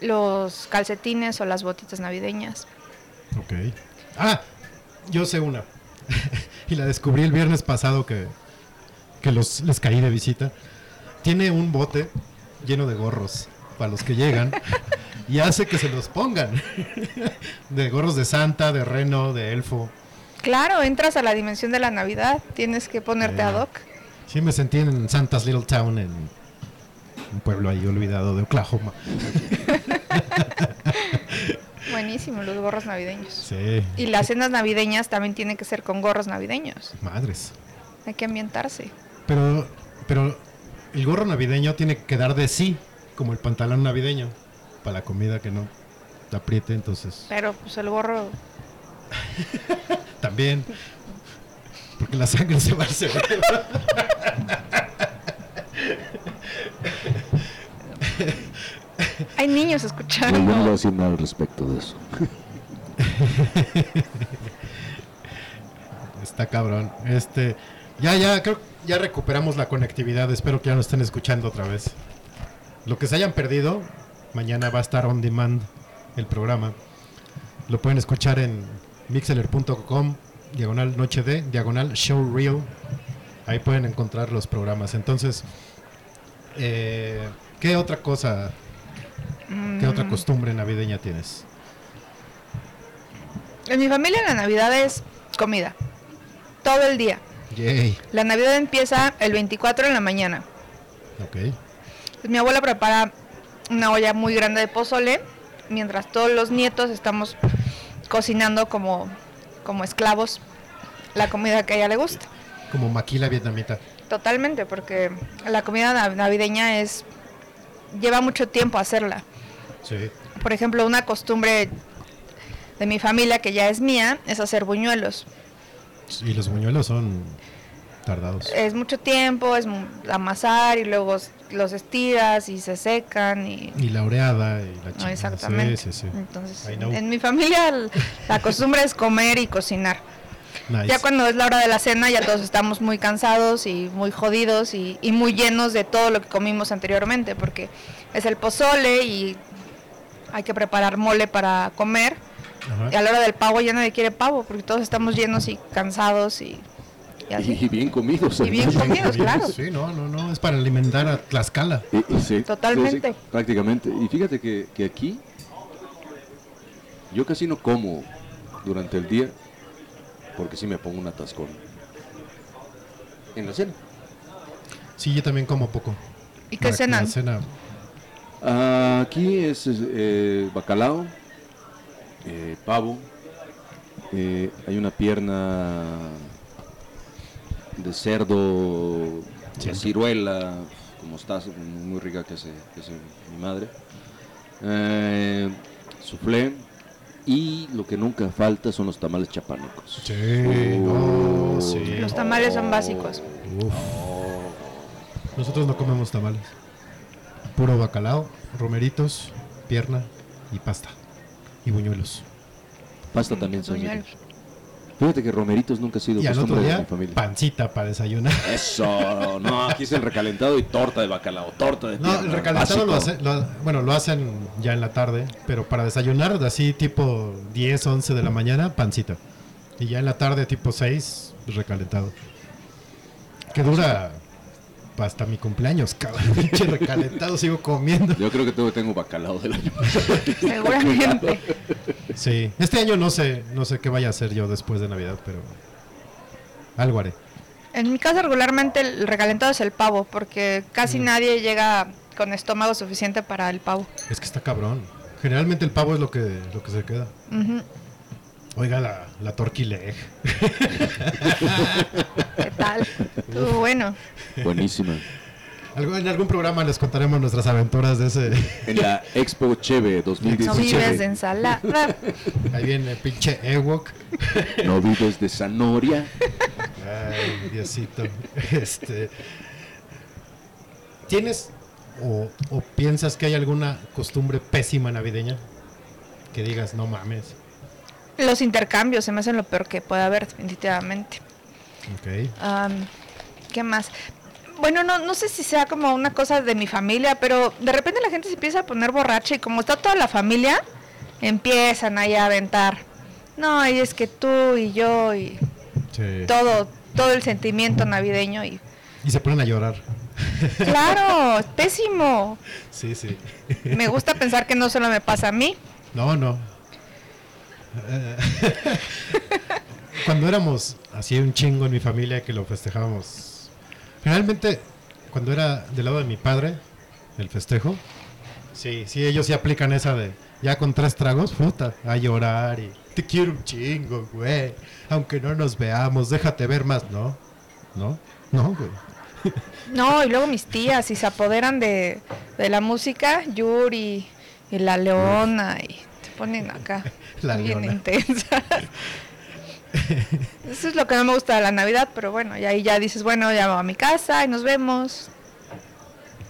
los calcetines o las botitas navideñas. Ok. Ah, yo sé una. y la descubrí el viernes pasado que, que los, les caí de visita. Tiene un bote lleno de gorros para los que llegan y hace que se los pongan. de gorros de Santa, de Reno, de Elfo. Claro, entras a la dimensión de la Navidad, tienes que ponerte Eh. ad hoc. Sí, me sentí en Santa's Little Town, en un pueblo ahí olvidado de Oklahoma. Buenísimo, los gorros navideños. Sí, Y las cenas navideñas también tienen que ser con gorros navideños. madres. Hay que ambientarse. Pero, pero el gorro navideño tiene que dar de sí, como el pantalón navideño, para la comida que no te apriete, entonces Pero pues el gorro también. Porque la sangre se va al cerebro. Hay niños no escuchando. voy a decir nada al respecto de eso. Está cabrón. Este, ya, ya, creo que ya recuperamos la conectividad. Espero que ya nos estén escuchando otra vez. Lo que se hayan perdido, mañana va a estar on demand el programa. Lo pueden escuchar en mixeler.com, diagonal noche de, diagonal show reel. Ahí pueden encontrar los programas. Entonces, eh, ¿qué otra cosa, qué otra Mm, costumbre navideña tienes? En mi familia la Navidad es comida. todo el día. Yay. La Navidad empieza el 24 en la mañana. Ok. Pues mi abuela prepara una olla muy grande de pozole, mientras todos los nietos estamos cocinando como, como esclavos la comida que a ella le gusta. Como maquila vietnamita. Totalmente, porque la comida nav- navideña es lleva mucho tiempo hacerla. Sí. Por ejemplo, una costumbre de mi familia que ya es mía es hacer buñuelos. Y los buñuelos son tardados. Es mucho tiempo, es amasar y luego los estiras y se secan y Y la oreada y la No, chingada. exactamente. Sí, sí, sí. Entonces, en mi familia la costumbre es comer y cocinar. Nice. Ya cuando es la hora de la cena ya todos estamos muy cansados y muy jodidos y, y muy llenos de todo lo que comimos anteriormente, porque es el pozole y hay que preparar mole para comer. Ajá. Y a la hora del pavo ya nadie quiere pavo, porque todos estamos llenos y cansados y, y. Y bien comidos. Y bien comidos, claro. Sí, no, no, no. Es para alimentar a Tlaxcala. Y- y sí, Totalmente. sí, sí, prácticamente. Y fíjate que, que aquí yo casi no como durante el día porque si me pongo un atascón en la cena. Sí, yo también como poco. ¿Y qué cenan? Cena. Ah, aquí es eh, bacalao, eh, pavo, eh, hay una pierna de cerdo, Siento. ciruela, como está, muy rica que hace, que hace mi madre, eh, soufflé y lo que nunca falta son los tamales chapánicos. Sí, no, sí. Los tamales son básicos. Uf. Nosotros no comemos tamales. Puro bacalao, romeritos, pierna y pasta. Y buñuelos. Pasta también se Buñuelos. Fíjate que romeritos nunca ha sido Y al otro costumbre de mi día, familia. pancita para desayunar. Eso, no, aquí es el recalentado y torta de bacalao, torta de No, pierna, el recalentado lo, hace, lo- bueno, lo hacen ya en la tarde, pero para desayunar, de así tipo 10, 11 de la mañana, pancita. Y ya en la tarde, tipo 6, recalentado. Que dura hasta mi cumpleaños, cabrón. Pinche recalentado, sigo comiendo. Yo creo que tengo, tengo bacalao del año. Seguramente. Sí, este año no sé, no sé qué vaya a hacer yo después de Navidad, pero algo haré. En mi casa regularmente el recalentado es el pavo, porque casi Mm. nadie llega con estómago suficiente para el pavo. Es que está cabrón. Generalmente el pavo es lo que, lo que se queda. Ujú. Oiga, la, la turkey leg. ¿Qué tal? Estuvo bueno. Buenísima. En algún programa les contaremos nuestras aventuras de ese. En la Expo Cheve No 2017. vives de ensalada. Ahí viene pinche Ewok. No vives de zanahoria. Ay, Diosito. Este. ¿Tienes o, o piensas que hay alguna costumbre pésima navideña? Que digas, no mames. Los intercambios se me hacen lo peor que puede haber, definitivamente. ¿Qué más? Bueno, no, no sé si sea como una cosa de mi familia, pero de repente la gente se empieza a poner borracha y como está toda la familia, empiezan ahí a aventar. No, y es que tú y yo y Sí. todo, todo el sentimiento navideño y Y se ponen a llorar. claro, es pésimo. Sí, sí. Me gusta pensar que no solo me pasa a mí. No, no. Cuando éramos así un chingo en mi familia que lo festejábamos. Generalmente, cuando era del lado de mi padre, el festejo, sí, sí, ellos sí aplican esa de ya con tres tragos, puta, a llorar y te quiero un chingo, güey. Aunque no nos veamos, déjate ver más, ¿no? ¿No? No, güey. No, y luego mis tías, y se apoderan de, de la música, Yuri y la leona, y te ponen acá, La bien leona. intensa. Eso es lo que no me gusta de la Navidad, pero bueno, y ahí ya dices, bueno, ya me voy a mi casa y nos vemos.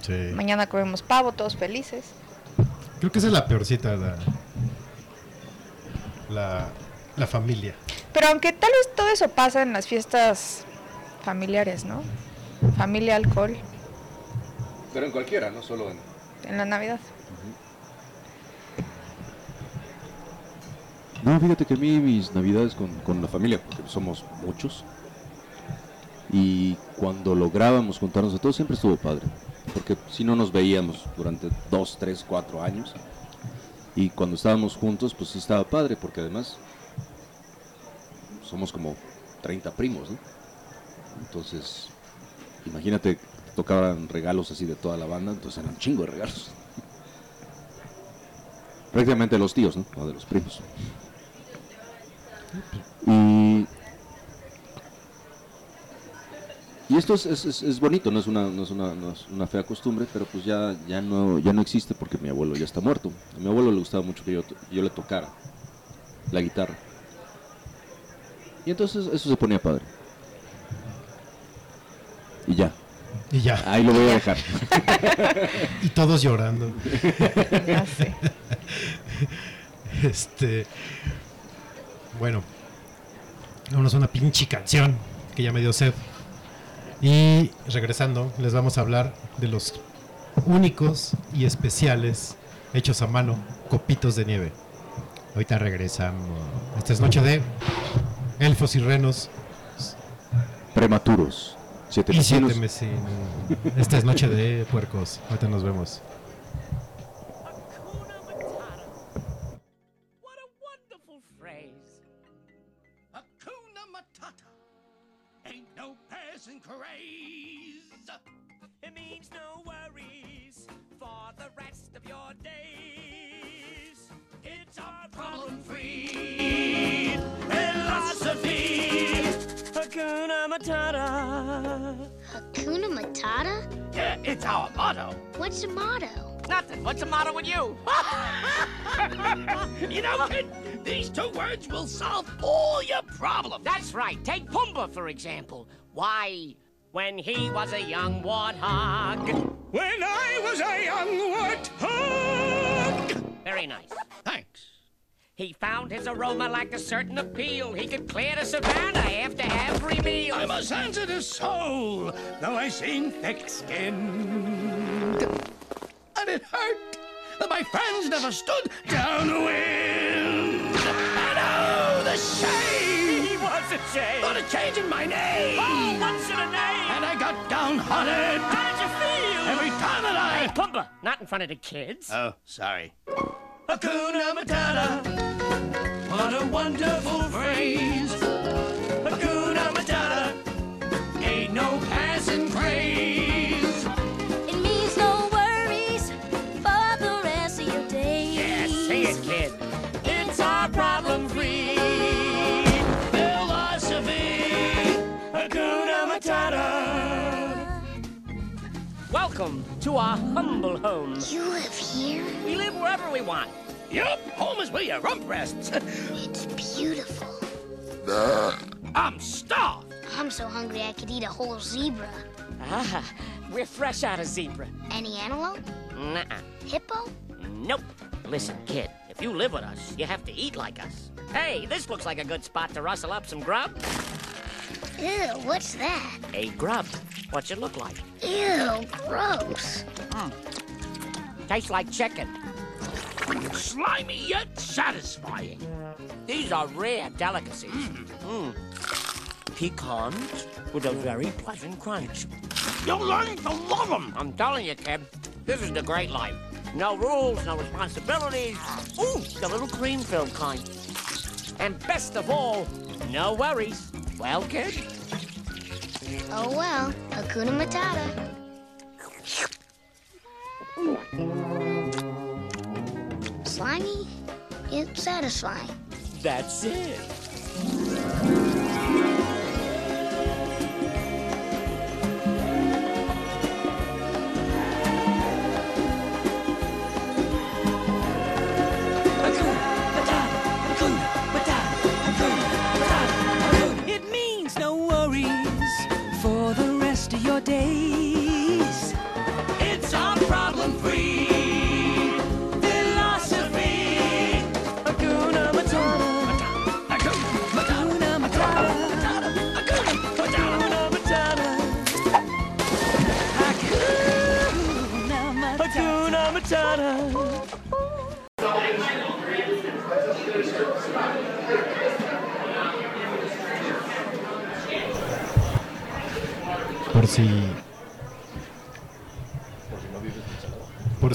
Sí. Mañana comemos pavo, todos felices. Creo que esa es la peorcita, la, la, la familia. Pero aunque tal vez todo eso pasa en las fiestas familiares, ¿no? Familia, alcohol, Pero en cualquiera, no solo en. en la Navidad. No, fíjate que a mí mis navidades con, con la familia, porque somos muchos, y cuando lográbamos juntarnos a todos siempre estuvo padre, porque si no nos veíamos durante dos, tres, cuatro años, y cuando estábamos juntos pues sí estaba padre, porque además somos como 30 primos, ¿no? Entonces, imagínate, tocaban regalos así de toda la banda, entonces eran un chingo de regalos. Prácticamente de los tíos, ¿no? O de los primos. Y, y esto es, es- es- bonito, no es, una, no, es una, no es una fea costumbre, pero pues ya, ya, no, ya no existe porque mi abuelo ya está muerto. A mi abuelo le gustaba mucho que yo, yo le tocara la guitarra. Y entonces eso se ponía padre. Y ya, Y ya. ahí lo voy a dejar. Y todos llorando. Ya sé. Este. Bueno. Vámonos a una pinche canción que ya me dio sed. Y regresando, les vamos a hablar de los únicos y especiales hechos a mano, copitos de nieve. Ahorita regresamos. Esta es noche de elfos y renos Prematuros. Siete y siete vecinos. Esta es noche de puercos. Ahorita nos vemos. When he was a young warthog. When I was a young warthog. Very nice. Thanks. He found his aroma like a certain appeal. He could clear the savannah after every meal. I'm a sensitive soul, though I seem thick-skinned. And it hurt that my friends never stood downwind. And oh, the shame! He was a shame. a change in my name. Oh, what's in a name? And I got downhearted How did you feel? every time that Hey, I... Pumbaa, not in front of the kids. Oh, sorry. Hakuna Matata. What a wonderful phrase. Hakuna Matata. Ain't no to our humble home. You live here? We live wherever we want. Yup, home is where your rump rests. It's beautiful. I'm starved. I'm so hungry I could eat a whole zebra. Ah, we're fresh out of zebra. Any antelope? Nuh-uh. Hippo? Nope. Listen, kid, if you live with us, you have to eat like us. Hey, this looks like a good spot to rustle up some grub. Ew, what's that? A grub. What's it look like? Ew, gross. Tastes like chicken. Slimy yet satisfying. These are rare delicacies. Mm. Pecans with a very pleasant crunch. You're learning to love them. I'm telling you, kid, this is the great life. No rules, no responsibilities. Ooh, the little cream-filled kind. And best of all, no worries. Well, kid? Oh well, Hakuna Matata. Slimy, yet satisfying. That's. It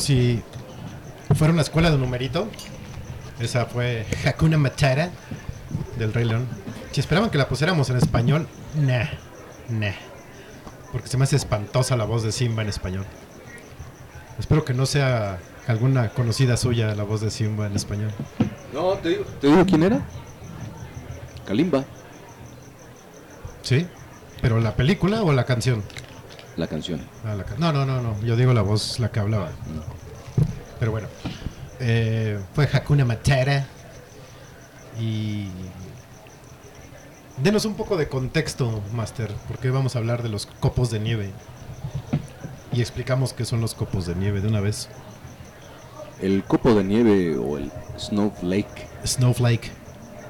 si fuera una escuela de numerito. Esa fue Hakuna Matata del Rey León. Si esperaban que la pusiéramos en español, nah, nah. Porque se me hace espantosa la voz de Simba en español. Espero que no sea alguna conocida suya la voz de Simba en español. No, te digo, ¿te digo quién era? Kalimba, ¿Sí? ¿Pero la película o la canción? La canción. Ah, la no, no, no, no. Yo digo la voz, la que hablaba. Pero bueno. Eh, fue Hakuna Matata. Y. Denos un poco de contexto, Master. Porque vamos a hablar de los copos de nieve. Y explicamos qué son los copos de nieve de una vez. El copo de nieve o el snowflake Snowflake.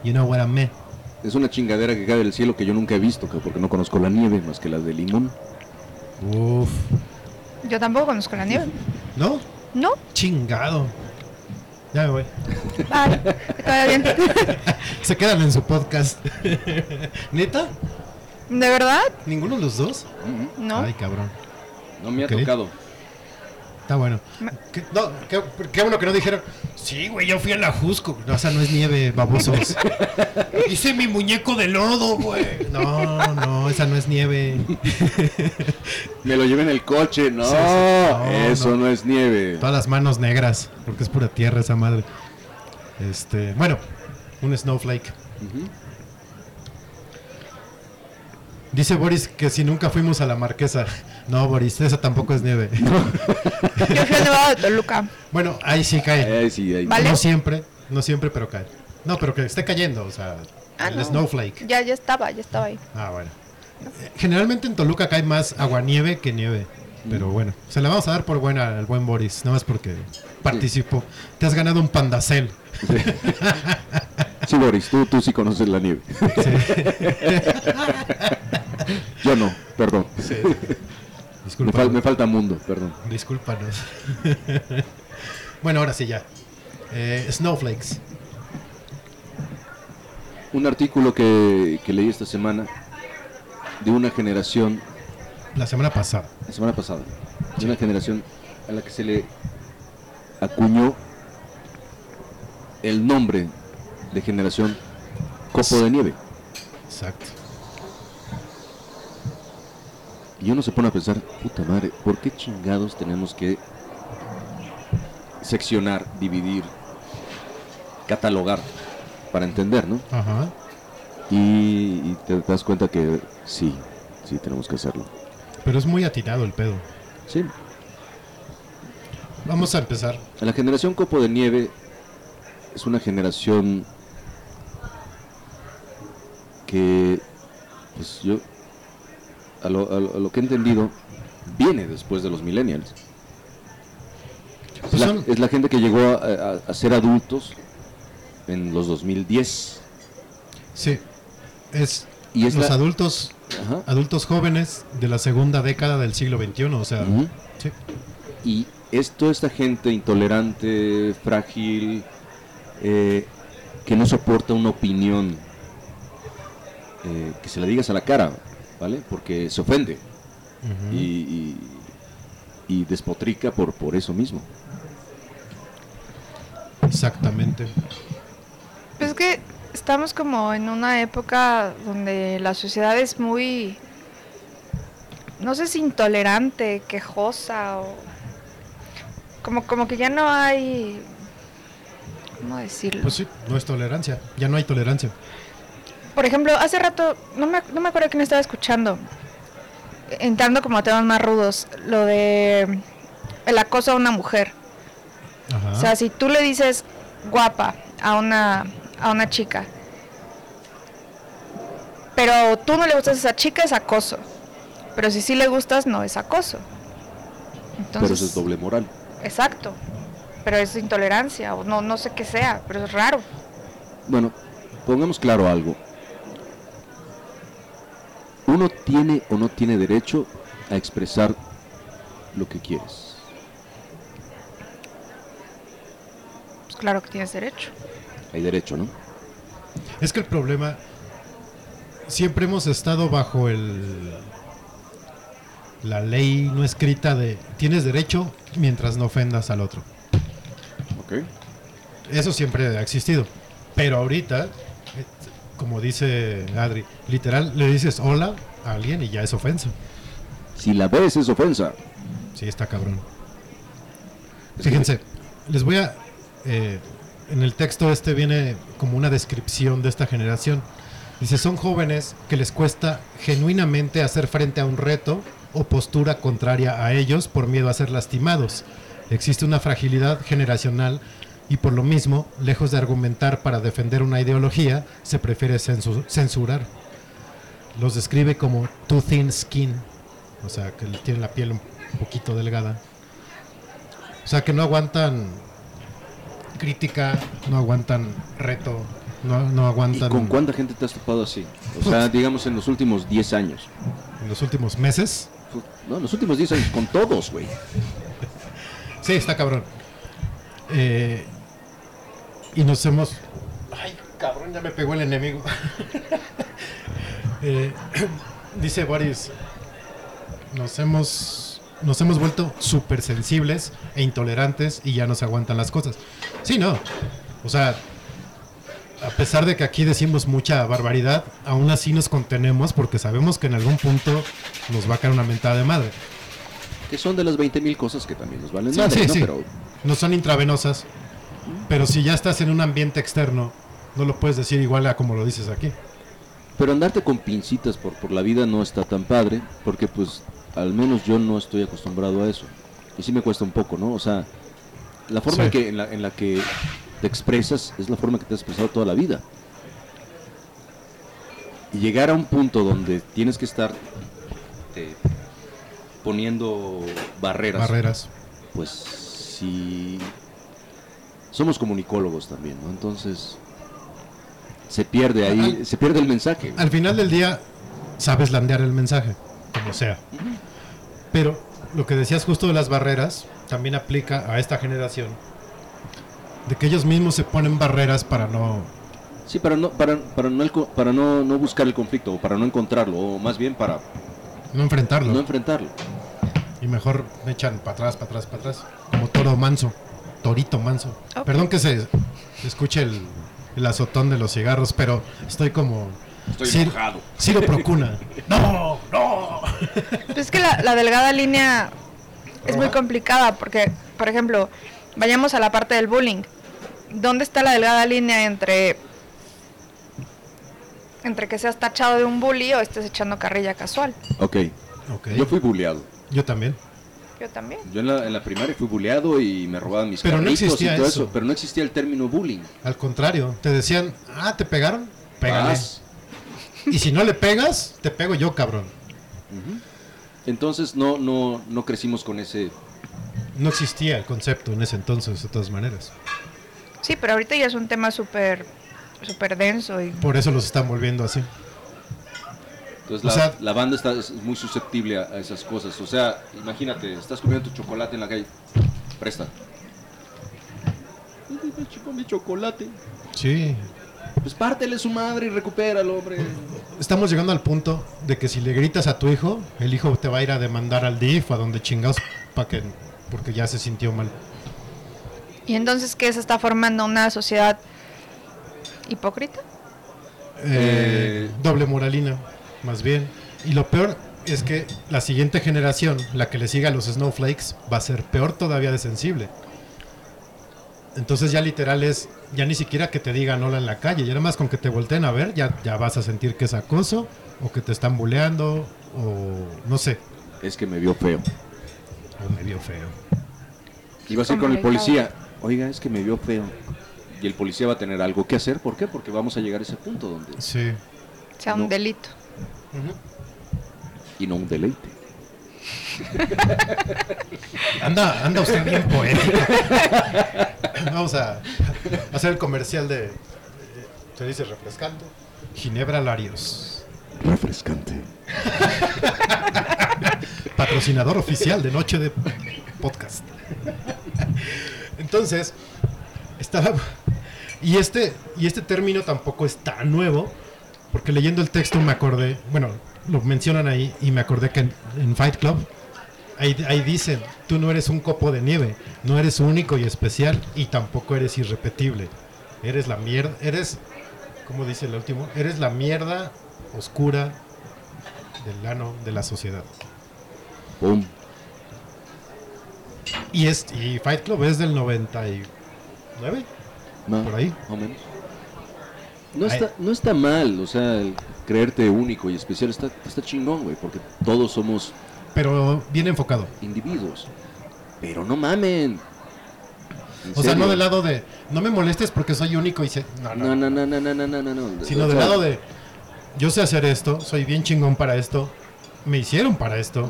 You know what I mean? es una chingadera que cae del cielo que yo nunca he visto, que- porque no conozco la nieve más que la de limón. Uf. Yo tampoco conozco la nieve. ¿No? ¿No? Chingado. Ya me voy. Vale, bien. Se quedan en su podcast. ¿Neta? ¿De verdad? ¿Ninguno de los dos? No. Ay, cabrón. No me ha tocado. Está bueno. ¿Qué, no, qué, qué bueno que no dijeron. Sí, güey, yo fui a la Jusco. No, o sea, no es nieve, babosos. Hice mi muñeco de lodo, güey. No, no, esa no es nieve. Me lo llevé en el coche. No, Sí, sí. No, eso no. no. es nieve. Todas las manos negras, porque es pura tierra esa madre. Este, bueno, un snowflake. Dice Boris que si nunca fuimos a la marquesa. No, Boris, esa tampoco es nieve. Yo fui al Nevado de Toluca. Bueno, ahí sí cae. Ahí sí, ahí. Vale. No siempre, no siempre, pero cae. No, pero que esté cayendo, o sea, Ah, el no. snowflake. Ya, ya estaba, ya estaba ahí. Ah, bueno. Eh, Generalmente en Toluca cae más aguanieve que nieve. Pero bueno, se la vamos a dar por buena al buen Boris, nada más porque participó. Te has ganado un pandacel. Sí, Boris, tú, tú sí conoces la nieve. Yo no, perdón. Me, fal- me falta mundo, perdón. Discúlpanos. bueno, ahora sí ya. Eh, snowflakes. Un artículo que, que leí esta semana de una generación, La semana pasada. la semana pasada, de una generación a la que se le acuñó el nombre de generación Copo de Nieve. Exacto. Y uno se pone a pensar, puta madre, ¿por qué chingados tenemos que seccionar, dividir, catalogar para entender, ¿no? Ajá. Y, y te das cuenta que sí, sí tenemos que hacerlo. Pero es muy atinado el pedo. Sí. Vamos a empezar. La generación Copo de Nieve es una generación que, pues yo, a lo, a lo- a lo que he entendido, viene después de los millennials. Es Pues la, son- es la gente que llegó a, a- a ser adultos en los 2010. Sí. Es, Y es los la- adultos Ajá. adultos jóvenes de la segunda década del siglo XXI. O sea, sí. Y es toda esta gente intolerante, frágil, eh, que no soporta una opinión eh, que se la digas a la cara, ¿vale? Porque se ofende y, y- y despotrica por, por eso mismo. Exactamente. Pues es que estamos como en una época donde la sociedad es muy, no sé si intolerante, quejosa o como, como que ya no hay, ¿cómo decirlo? Pues sí, no es tolerancia. Ya no hay tolerancia. Por ejemplo, hace rato, no me, no me acuerdo quién estaba escuchando, entrando como a temas más rudos, lo de el acoso a una mujer. Ajá. O sea, si tú le dices guapa a una, a una chica, pero tú no le gustas a esa chica, es acoso. Pero si sí le gustas, no es acoso. Entonces, Pero eso es doble moral. Exacto. Pero es intolerancia, o no, no sé qué sea, pero es raro. Bueno, pongamos claro algo. Uno tiene o no tiene derecho a expresar lo que quieres. Pues claro que tienes derecho. Hay derecho, ¿no? Es que el problema siempre hemos estado bajo el la ley no escrita de tienes derecho mientras no ofendas al otro. Ok. Eso siempre ha existido. Pero ahorita, como dice Adri, literal, le dices hola a alguien y ya es ofensa. Si la ves es ofensa. Sí, está cabrón. Fíjense, les voy a... eh, en el texto este viene como una descripción de esta generación. Dice, son jóvenes que les cuesta genuinamente hacer frente a un reto o postura contraria a ellos por miedo a ser lastimados. Existe una fragilidad generacional y por lo mismo, lejos de argumentar para defender una ideología, se prefiere censu- censurar. Los describe como too thin skin, o sea, que tienen la piel un poquito delgada. O sea, que no aguantan crítica, no aguantan reto, no, no ¿Y aguantan con cuánta gente te has topado así? O sea, digamos en los últimos 10 años. en los últimos meses. No, en los últimos 10 años, con todos, güey. Sí, está cabrón. Eh, y nos hemos... Ay, cabrón, ya me pegó el enemigo. Eh, dice Boris, nos hemos, nos hemos vuelto súper sensibles e intolerantes y ya nos aguantan las cosas. Sí, no. O sea, a pesar de que aquí decimos mucha barbaridad, aún así nos contenemos porque sabemos que en algún punto nos va a caer una mentada de madre. Que son de las 20.000 cosas que también nos valen Sí, madre, sí, ¿no? sí. Pero No son intravenosas, pero si ya estás en un ambiente externo, no lo puedes decir igual a como lo dices aquí. Pero andarte con pincitas por, por la vida no está tan padre, porque pues al menos yo no estoy acostumbrado a eso. Y sí me cuesta un poco, ¿no? O sea, la forma Sí. en, que, en, la, en la que te expresas es la forma que te has expresado toda la vida. Y llegar a un punto donde tienes que estar eh, poniendo barreras, Barreras. pues sí somos comunicólogos también, ¿no? Entonces se pierde ahí, se pierde el mensaje. Al final del día, sabes landear el mensaje, como sea. Pero lo que decías justo de las barreras, también aplica a esta generación. De que ellos mismos se ponen barreras para no... Sí, para no, para, para no, el co- para no, no buscar el conflicto, o para no encontrarlo, o más bien para No enfrentarlo. no enfrentarlo. Y mejor me echan para atrás, para atrás, para atrás. Como toro manso. Torito manso. Perdón que se escuche el, el azotón de los cigarros, pero estoy como... Estoy Cir- enojado. Ciro Procuna. ¡No! ¡No! Pues es que la, la delgada línea es muy complicada porque, por ejemplo, vayamos a la parte del bullying. ¿Dónde está la delgada línea entre entre que seas tachado de un bully o estés echando carrilla casual? Ok, Ok. yo fui bulleado. Yo también. Yo también. Yo en la, en la primaria fui bulleado y me robaban mis Pero no carritos existía y todo eso. Pero no existía el término bullying. Al contrario, te decían, ah, ¿te pegaron? Pégale. Vas. Y si no le pegas, te pego yo, cabrón. Entonces no, no, no crecimos con ese... No existía el concepto en ese entonces, de todas maneras. Sí, pero ahorita ya es un tema súper súper denso y Por eso los están volviendo así. Entonces la, sea- la banda está es muy susceptible a, a esas cosas. O sea, imagínate, estás comiendo tu chocolate en la calle. Presta. Me chupó mi chocolate. Sí. Pues pártele su madre y recupéralo, hombre. Estamos llegando al punto de que si le gritas a tu hijo, el hijo te va a ir a demandar al DIF o a donde chingados para que porque ya se sintió mal. y entonces qué se está formando una sociedad hipócrita. Eh, doble moralina, más bien. Y lo peor es que la siguiente generación, la que le siga a los snowflakes, va a ser peor todavía de sensible. Entonces ya literal es, ya ni siquiera que te digan hola en la calle, ya nada más con que te volteen a ver, ya, ya vas a sentir que es acoso, o que te están buleando, o no sé, Es que me vio feo. o me vio feo. Iba a ser con el policía. Oiga, es que me vio feo. Y el policía va a tener algo que hacer. ¿Por qué? Porque vamos a llegar a ese punto donde... Sí. sea No. Y no un deleite. Anda, anda usted bien poético. Vamos a hacer el comercial de. Se dice refrescante. Ginebra Larios. Refrescante. Patrocinador oficial de Noche de Podcast. Entonces, estaba. Y este, y este término tampoco es tan nuevo. Porque leyendo el texto me acordé. Bueno, lo mencionan ahí y me acordé que en, en Fight Club. Ahí, ahí dicen, tú no eres un copo de nieve, no eres único y especial y tampoco eres irrepetible. Eres la mierda, eres ¿cómo dice el último? Eres la mierda oscura del ano de la sociedad. Pum. Y, es, y Fight Club es del 99, No, por ahí. más o menos. No está, no está mal, o sea, creerte único y especial está, está chingón, güey, porque todos somos... Pero bien enfocado. Individuos. Pero no mamen. O sea, no del lado de, no me molestes porque soy único y se... No, no, no, no, no, no, no, no. no, no. Sino del lado de, yo sé hacer esto, soy bien chingón para esto, me hicieron para esto,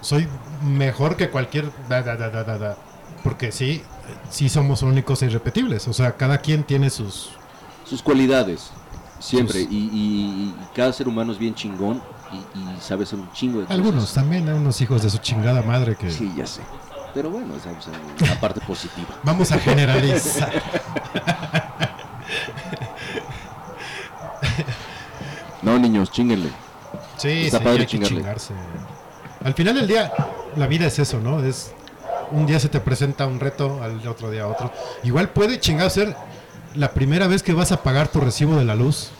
soy mejor que cualquier... da da Da, da, da, porque sí, sí somos únicos e irrepetibles. O sea, cada quien tiene sus sus cualidades, siempre. Sus- Y, y- y cada ser humano es bien chingón y, y sabe hacer un chingo de cosas. Algunos también, hay unos hijos de su chingada madre que... Sí, ya sé. Pero bueno, esa es la parte positiva. Vamos a generalizar. No, niños, chinguenle. Sí, Está sí, padre hay que chingarle. chingarse. Al final del día, la vida es eso, ¿no? Es un día se te presenta un reto, al otro día otro. Igual puede chingar ser la primera vez que vas a pagar tu recibo de la luz.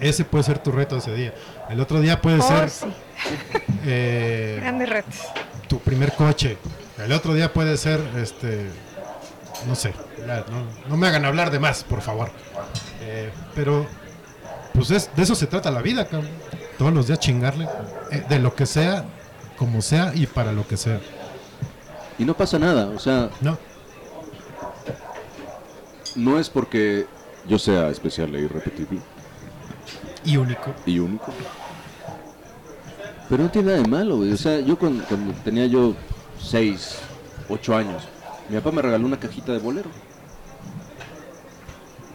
Ese puede ser tu reto ese día. El otro día puede Oh, ser sí. eh, Grandes retos. tu primer coche. El otro día puede ser, este, no sé, ya, no, no me hagan hablar de más, por favor. Eh, pero, pues es- de eso se trata la vida, cabrón. Todos los días chingarle, eh, de lo que sea, como sea y para lo que sea. Y no pasa nada, o sea, No, no es porque yo sea especial e irrepetible y único. y único. Pero no tiene nada de malo, güey. O sea, yo cuando, cuando tenía yo 6, 8 años, mi papá me regaló una cajita de bolero.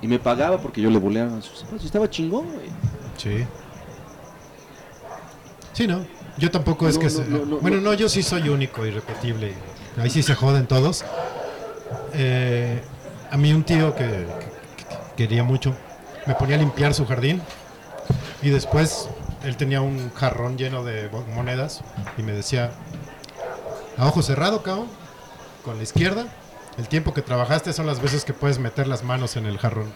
Y me pagaba porque yo le boleaba a sus zapatos. Estaba chingón, güey. Sí. Sí, no. Yo tampoco es No, que... no, se- no, no, bueno, no. no, yo sí soy único, irrepetible. Ahí sí se joden todos. Eh, a mí un tío que, que- que quería mucho me ponía a limpiar su jardín y después él tenía un jarrón lleno de monedas y me decía, a ojo cerrado, cabrón, con la izquierda, el tiempo que trabajaste son las veces que puedes meter las manos en el jarrón.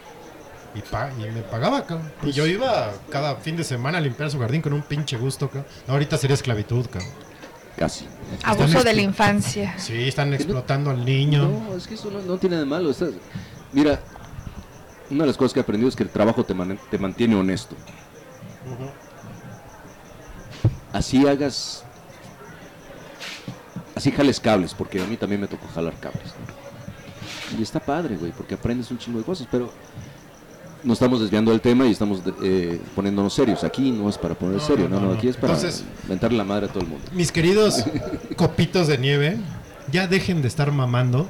Y, pa- y me pagaba. Y yo iba cada fin de semana a limpiar su jardín con un pinche gusto, cabrón. Ahorita sería esclavitud. Casi. Abuso de la infancia. Sí, están explotando al niño. No, es que eso no, no tiene de malo. estás- Mira, una de las cosas que he aprendido es que el trabajo te, man- te mantiene honesto. Así hagas. Así jales cables, porque a mí también me tocó jalar cables. ¿no? Y está padre, güey, porque aprendes un chingo de cosas, pero nos estamos desviando del tema y estamos eh, poniéndonos serios. Aquí no es para poner No, serio, no, no, aquí es para Entonces- mentarle la madre a todo el mundo. Mis queridos copitos de nieve, ya dejen de estar mamando.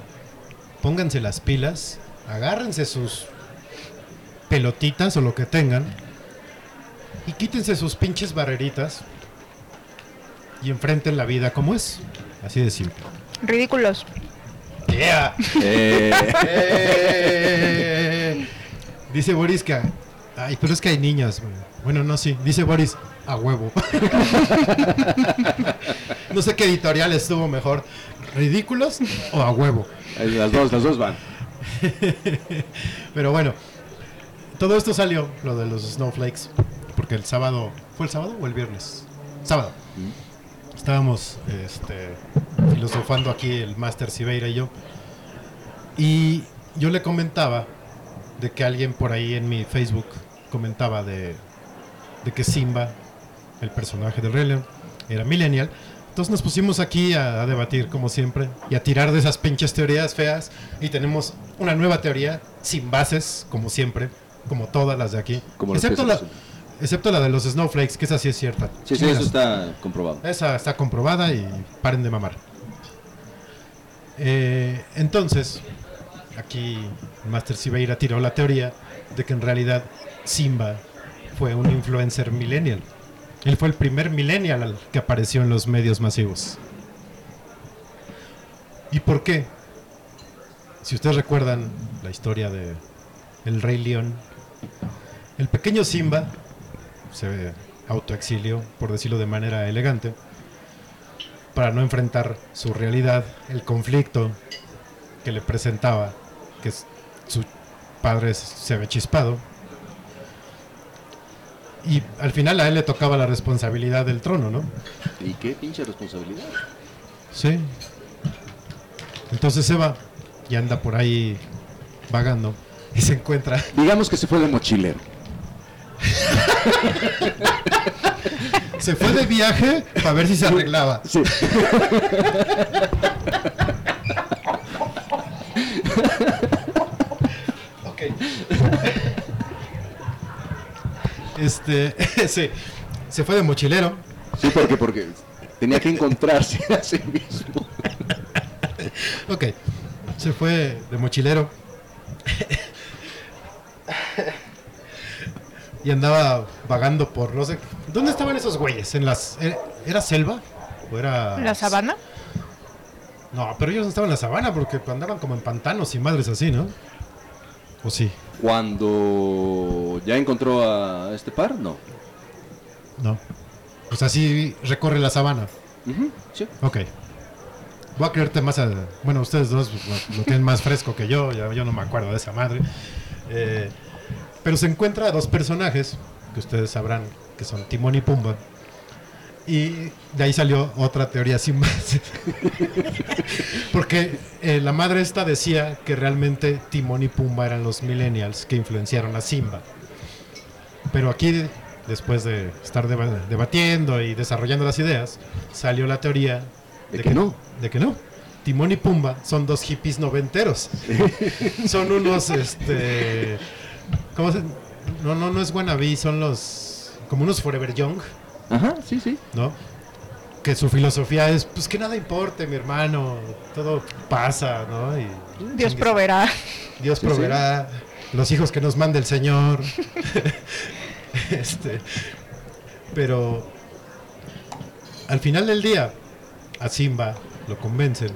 Pónganse las pilas. Agárrense sus pelotitas o lo que tengan. Y quítense sus pinches barreritas. Y enfrenten la vida como es. Así de simple. Ridículos. Yeah. Eh, Eh, Dice Boris que. Ay, pero es que hay niñas. güey. Bueno, no, sí. Dice Boris, a huevo. no sé qué editorial estuvo mejor. ¿Ridículos o a huevo? las dos, las dos van. Pero bueno, todo esto salió, lo de los snowflakes, porque el sábado, ¿fue el sábado o el viernes? Sábado. Estábamos este, filosofando aquí el Master Sibeira y yo. Y yo le comentaba de que alguien por ahí en mi Facebook comentaba de, de que Simba, el personaje de Rey León, era millennial. Entonces nos pusimos aquí a, a debatir, como siempre, y a tirar de esas pinches teorías feas. Y tenemos una nueva teoría, sin bases, como siempre, como todas las de aquí. Como excepto, la, excepto la de los snowflakes, que esa sí es cierta. Sí, sí, eso está comprobado. Esa está comprobada y paren de mamar. Eh, entonces, aquí Master Sibeira tiró la teoría de que en realidad Simba fue un influencer millennial. Él fue el primer millennial al que apareció en los medios masivos. ¿Y por qué? Si ustedes recuerdan la historia de El Rey León, el pequeño Simba se autoexilió, por decirlo de manera elegante, para no enfrentar su realidad, el conflicto que le presentaba, que su padre se ve chispado, Y al final a él le tocaba la responsabilidad del trono, ¿no? ¿Y qué pinche responsabilidad? Sí. Entonces se va y anda por ahí vagando y se encuentra. Digamos que se fue de mochilero. Se fue de viaje para ver si se arreglaba. Sí. Este, sí, se fue de mochilero. Sí, porque, porque tenía que encontrarse a sí mismo. Ok, se fue de mochilero. y andaba vagando por no sé. ¿Dónde estaban esos güeyes? ¿En las, era, era selva? ¿O era.? ¿La sabana? No, pero ellos no estaban en la sabana porque andaban como en pantanos y madres así, ¿no? ¿O sí? Cuando ya encontró a este par, no. No. O sea, sí recorre la sabana. Ujú, sí. Ok. Voy a creerte más a... Bueno, ustedes dos lo, lo tienen más fresco que yo, ya, yo no me acuerdo de esa madre. Eh, pero se encuentra a dos personajes que ustedes sabrán que son Timón y Pumba. Y de ahí salió otra teoría sin más. Porque eh, la madre esta decía que realmente Timón y Pumba eran los millennials que influenciaron a Simba. Pero aquí, después de estar deba- debatiendo y desarrollando las ideas, salió la teoría De que no. De que no. Timón y Pumba son dos hippies noventeros. son unos, este... ¿Cómo se...? No, no, no es Wannabe, son los... Como unos Forever Young, Ajá, sí, sí. ¿no? Que su filosofía es, pues que nada importe, mi hermano, todo pasa, ¿no? Y Dios chingues- proveerá. Dios Sí, proveerá los hijos que nos mande el Señor. este, pero al final del día, a Simba lo convencen.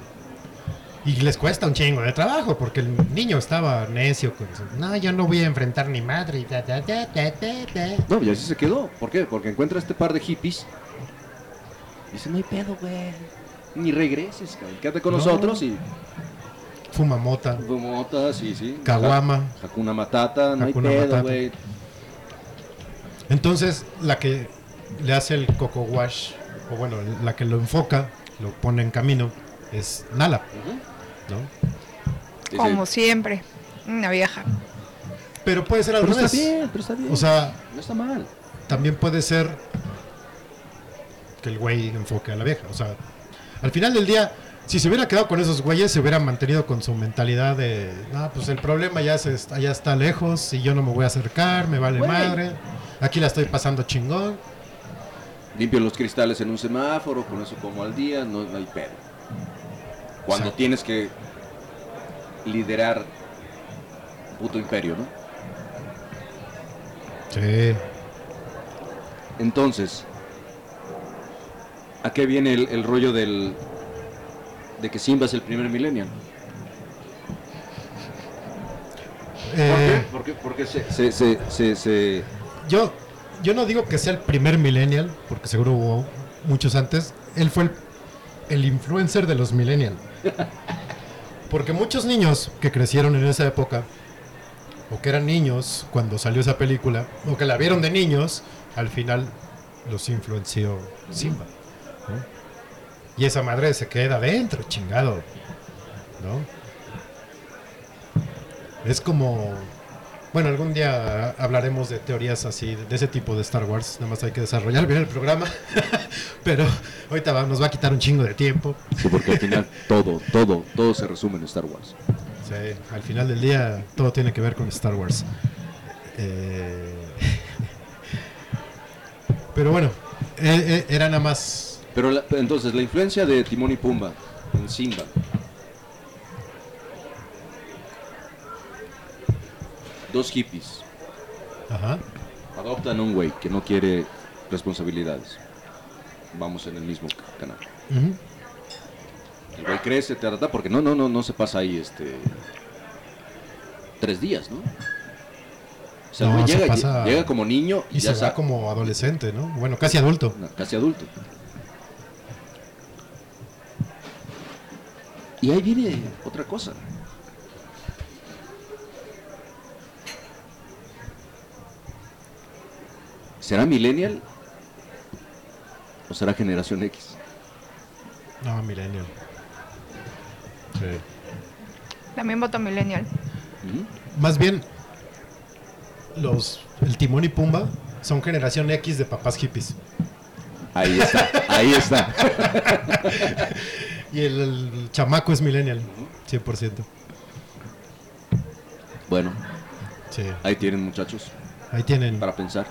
Y les cuesta un chingo de trabajo porque el niño estaba necio. Con no, yo no voy a enfrentar ni madre. y da, da, da, da, da, da". No, y así se quedó. ¿Por qué? Porque encuentra este par de hippies. Dice, no hay pedo, güey. Ni regreses, cabrón. Quédate con No. nosotros y... Fuma mota, Mota, sí, sí. caguama. Hakuna Matata, no Hakuna hay pedo, Matata. güey. Entonces, la que le hace el coco wash, o bueno, la que lo enfoca, lo pone en camino, es Nala, ¿no? Como siempre. Una vieja. Pero puede ser al pero revés. está bien, pero está bien. O sea, no está mal. también puede ser que el güey enfoque a la vieja. O sea, al final del día, si se hubiera quedado con esos güeyes, se hubiera mantenido con su mentalidad de, no, pues el problema ya, se está, ya está lejos y yo no me voy a acercar, me vale Güey. madre. Aquí la estoy pasando chingón. Limpio los cristales en un semáforo, con eso como al día, no, no hay pedo. Cuando Exacto. tienes que liderar puto imperio, ¿no? Sí. Entonces, ¿a qué viene el, el rollo del de que Simba es el primer millennial? Eh, ¿Por qué? Porque se, se, se, se, se- Yo, yo no digo que sea el primer millennial, porque seguro hubo muchos antes. Él fue el, el influencer de los millennials. Porque muchos niños que crecieron en esa época, o que eran niños cuando salió esa película, o que la vieron de niños, al final los influenció Simba. Y esa madre se queda adentro, chingado. ¿No? Es como bueno, algún día hablaremos de teorías así, de ese tipo de Star Wars. Nada más hay que desarrollar bien el programa. Pero ahorita va- nos va a quitar un chingo de tiempo. Sí, porque al final todo, todo, todo se resume en Star Wars. Sí, al final del día todo tiene que ver con Star Wars. Eh, Pero bueno, eh, eh, era nada más. Pero la- entonces, la influencia de Timón y Pumba en Simba. Dos hippies Ajá. adoptan un güey que no quiere responsabilidades. Vamos en el mismo ca- canal. El güey crece, te trata, porque no, no, no, no se pasa ahí este tres días, ¿no? O sea, No, güey se llega, pasa- llega como niño y, Y ya se va como adolescente, ¿no? Bueno, casi adulto. no, casi adulto. Y ahí viene otra cosa. ¿Será millennial o será generación X? No, Millennial. Sí. También voto millennial. ¿Mm? Más bien, los, el Timón y Pumba son generación X de papás hippies. Ahí está, ahí está. Y el, el chamaco es millennial, 100%. Bueno, Sí. ahí tienen muchachos Ahí tienen. para pensar.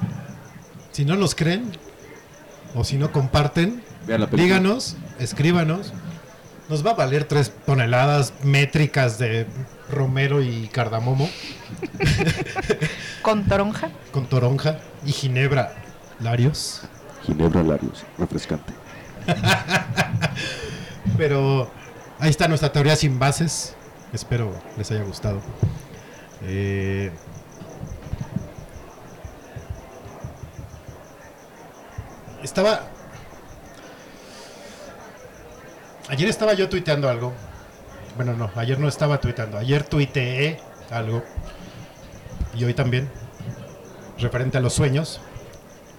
Si no nos creen, o si no comparten, Vean la díganos, escríbanos. Nos va a valer tres toneladas métricas de romero y cardamomo Con toronja. con toronja y ginebra larios. Ginebra Larios, refrescante. Pero ahí está nuestra teoría sin bases. Espero les haya gustado. Eh, estaba. Ayer estaba yo tuiteando algo. Bueno, no, ayer no estaba tuiteando. Ayer tuiteé algo. Y hoy también. Referente a los sueños.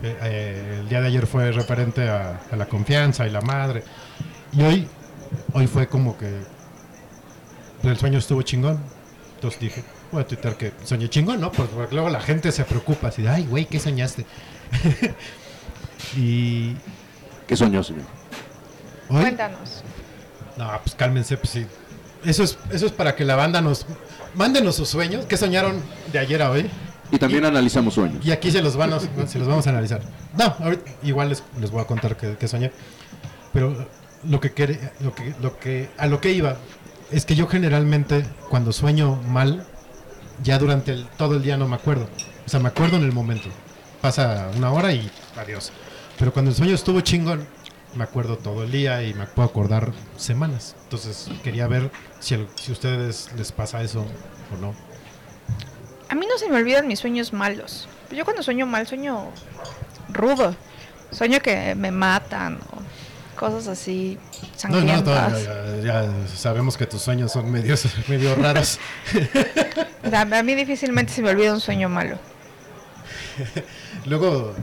Eh, eh, el día de ayer fue referente a, la confianza y la madre. Y hoy, hoy fue como que el sueño estuvo chingón. Entonces dije, voy a tuitear que soñé chingón, ¿no? Porque luego la gente se preocupa, así de, ay, güey, ¿qué soñaste? y ¿Qué soñó, señor? hoy, Cuéntanos. no, pues cálmense, pues sí. Eso es, eso es para que la banda nos, mándenos sus sueños, ¿qué soñaron de ayer a hoy? Y también analizamos sueños. Y aquí se los, van a- se los vamos a analizar. No, ahorita igual les, les voy a contar que, que soñé. Pero lo que, quere- lo que, lo que, a lo que iba es que yo generalmente cuando sueño mal, ya durante el- todo el día no me acuerdo. O sea, me acuerdo en el momento. Pasa una hora y adiós. Pero cuando el sueño estuvo chingón, me acuerdo todo el día y me puedo acordar semanas. Entonces quería ver si, el- si a ustedes les pasa eso o no. A mí no se me olvidan mis sueños malos. Yo cuando sueño mal, sueño rudo. Sueño que me matan o cosas así No, no, sangrientas. todavía, ya, ya sabemos que tus sueños son medios, medio raros. A mí difícilmente se me olvida un sueño malo. Luego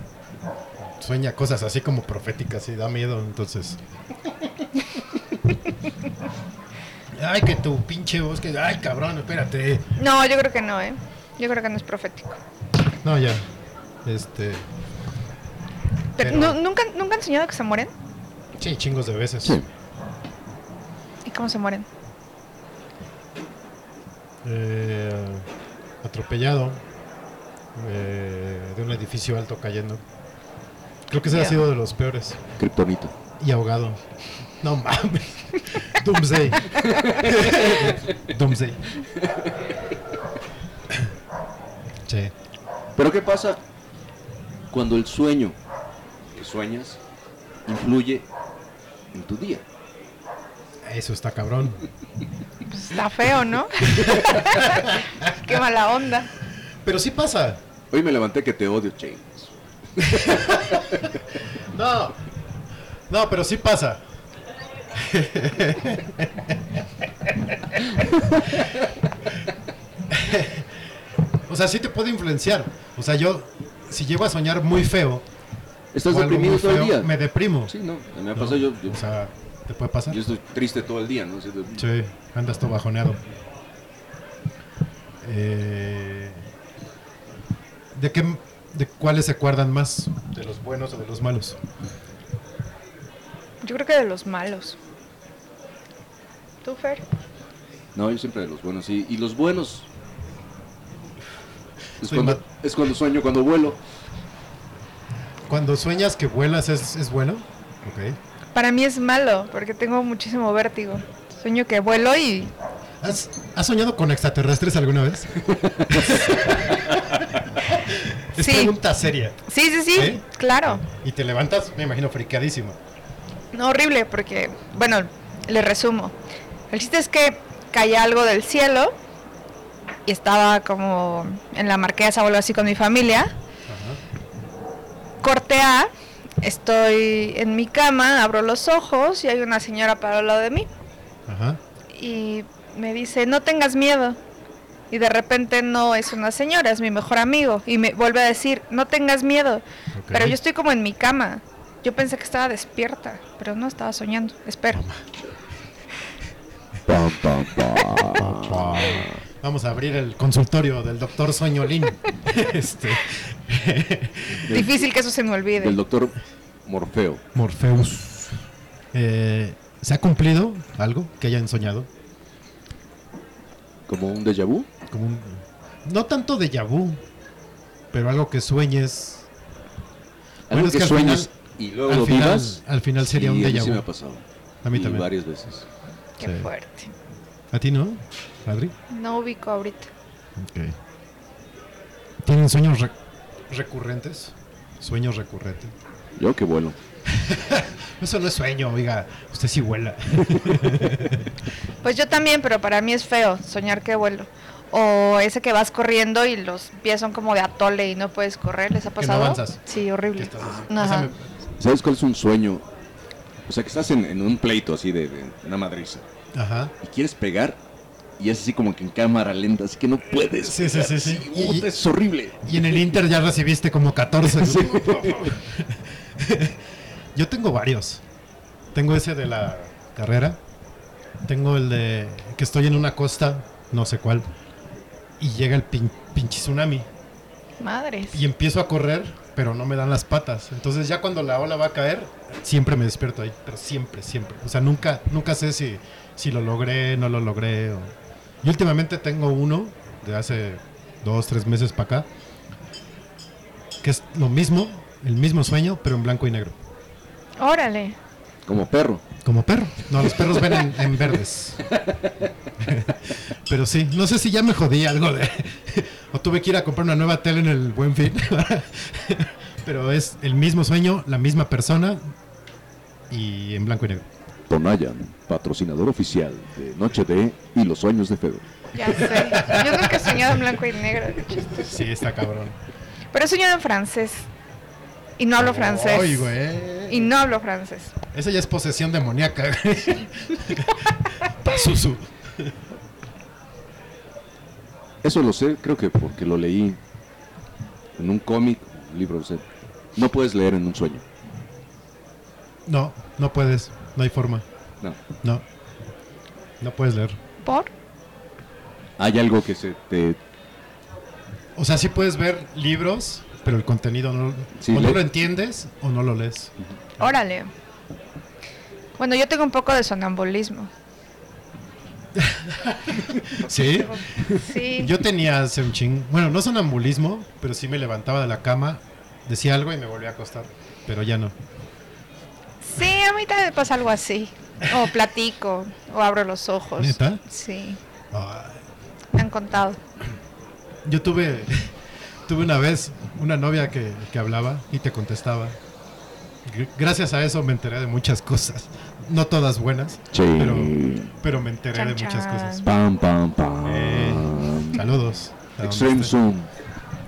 sueña cosas así como proféticas y da miedo, entonces. Ay, que tu pinche voz, que. Ay, cabrón, espérate. No, yo creo que no, ¿eh? Yo creo que no es profético. No, ya. Este. Pero, Pero- ¿nu- ¿nunca, ¿Nunca han soñado que se mueren? Sí, chingos de veces. Sí. ¿Y cómo se mueren? Eh, atropellado. eh, de un edificio alto cayendo. Creo que ese ha sido de los peores. Kryptonita. Y ahogado. No mames. Doomsday. Doomsday. Sí. Pero ¿qué pasa cuando el sueño que sueñas influye en tu día? Eso está cabrón. Pues está feo, ¿no? Qué mala onda. Pero sí pasa. Hoy me levanté que te odio, James. No. No, pero sí pasa. o sea, sí te puede influenciar. O sea, yo, si llego a soñar muy feo, ¿Estás deprimido todo el día? me deprimo. Sí, no, me ha ¿no? pasado yo, yo, O sea, ¿te puede pasar? yo estoy triste todo el día, ¿no? Sí, andas todo bajoneado. Eh, ¿De qué, de cuáles se acuerdan más? ¿De los buenos o de los malos? Yo creo que de los malos. ¿Tú, Fer? No, yo siempre de los buenos, sí. Y los buenos es cuando, es cuando sueño, cuando vuelo. Cuando sueñas que vuelas es, es bueno. Ok. Para mí es malo, porque tengo muchísimo vértigo. Sueño que vuelo y ¿Has, has soñado con extraterrestres alguna vez? es Sí. pregunta seria. Sí, sí, sí, claro. Y te levantas, me imagino, fricadísimo. No, horrible, porque, bueno, le resumo. El chiste es que caía algo del cielo y estaba como en la marquesa o algo así con mi familia. Corte A, estoy en mi cama, abro los ojos y hay una señora para al lado de mí Ajá. y me dice, no tengas miedo. Y de repente no es una señora, es mi mejor amigo. Y me vuelve a decir, no tengas miedo. Pero yo estoy como en mi cama. Yo pensé que estaba despierta, pero no estaba soñando. Espero. Vamos a abrir el consultorio del doctor Soñolín. este, Difícil que eso se me olvide. Del doctor Morfeo. Morpheus. Eh, ¿Se ha cumplido algo que hayan soñado? Como un déjà vu. Como un- no tanto de vu, pero algo que sueñes. Algo Bueno, es que que al sueñes final- y luego al lo final- vivas. al final sería Sí, un déjà sí vu. me ha pasado. A mí Y también. varias veces. Qué Sí. fuerte. ¿A ti no, Adri? No ubico ahorita. Ok. ¿Tienen sueños re- recurrentes? Sueños recurrentes. Yo que vuelo. Eso no es sueño, oiga. Usted sí vuela. Pues yo también, pero para mí es feo soñar que vuelo. O ese que vas corriendo y los pies son como de atole y no puedes correr. ¿Les ha Que no pasado? avanzas. Sí, ¿Qué horrible. Ajá. ¿Sabes cuál es un sueño? O sea, que estás en, en un pleito así de, de una madriza Ajá. y quieres pegar y es así como que en cámara lenta, así que no puedes. Sí, sí, sí, sí. Y- es horrible. Y en el Inter ya recibiste como 14. Yo tengo varios. Tengo ese de la carrera. Tengo el de que estoy en una costa, no sé cuál, y llega el pin- pinche tsunami. Madres. Y empiezo a correr, pero no me dan las patas. Entonces ya cuando la ola va a caer, siempre me despierto ahí. Pero siempre, siempre. O sea, nunca, nunca sé si, si lo logré, no lo logré. o- Y últimamente tengo uno de hace dos, tres meses para acá, que es lo mismo, el mismo sueño, pero en blanco y negro. Órale. Como perro. Como perro. No, los perros ven en, en verdes. Pero sí, no sé si ya me jodí algo de... o tuve que ir a comprar una nueva tele en el buen fin. Pero es el mismo sueño, la misma persona y en blanco y negro. Tonayan, patrocinador oficial de Noche de y los sueños de Fede. Ya sé. Yo nunca he soñado en blanco y negro. qué. Sí, está cabrón. Pero he soñado en francés. Y no hablo francés. Güey. Y no hablo francés. Esa ya es posesión demoníaca. Pazuzu. Eso lo sé, creo que porque lo leí en un cómic, un libro, o sea, no puedes leer en un sueño. No, no puedes. No hay forma. No. No. No puedes leer. ¿Por? Hay algo que se te O sea, sí puedes ver libros, pero el contenido no, Sí, o no le- lo entiendes o no lo lees. Órale. Bueno, yo tengo un poco de sonambulismo. ¿Sí? Sí. Yo tenía hace un ching... Bueno, no sonambulismo, pero sí me levantaba de la cama, decía algo y me volvía a acostar. Pero ya no. Sí, a mí también me pasa algo así. O platico, o abro los ojos. ¿Neta? Sí, Ay, me han contado. yo tuve... Tuve una vez una novia que, que hablaba y te contestaba. Gr- Gracias a eso me enteré de muchas cosas. No todas buenas, Sí. pero, pero me enteré de muchas chan. cosas. Pam, pam, pam. Eh, saludos. a donde Extreme. Zoom.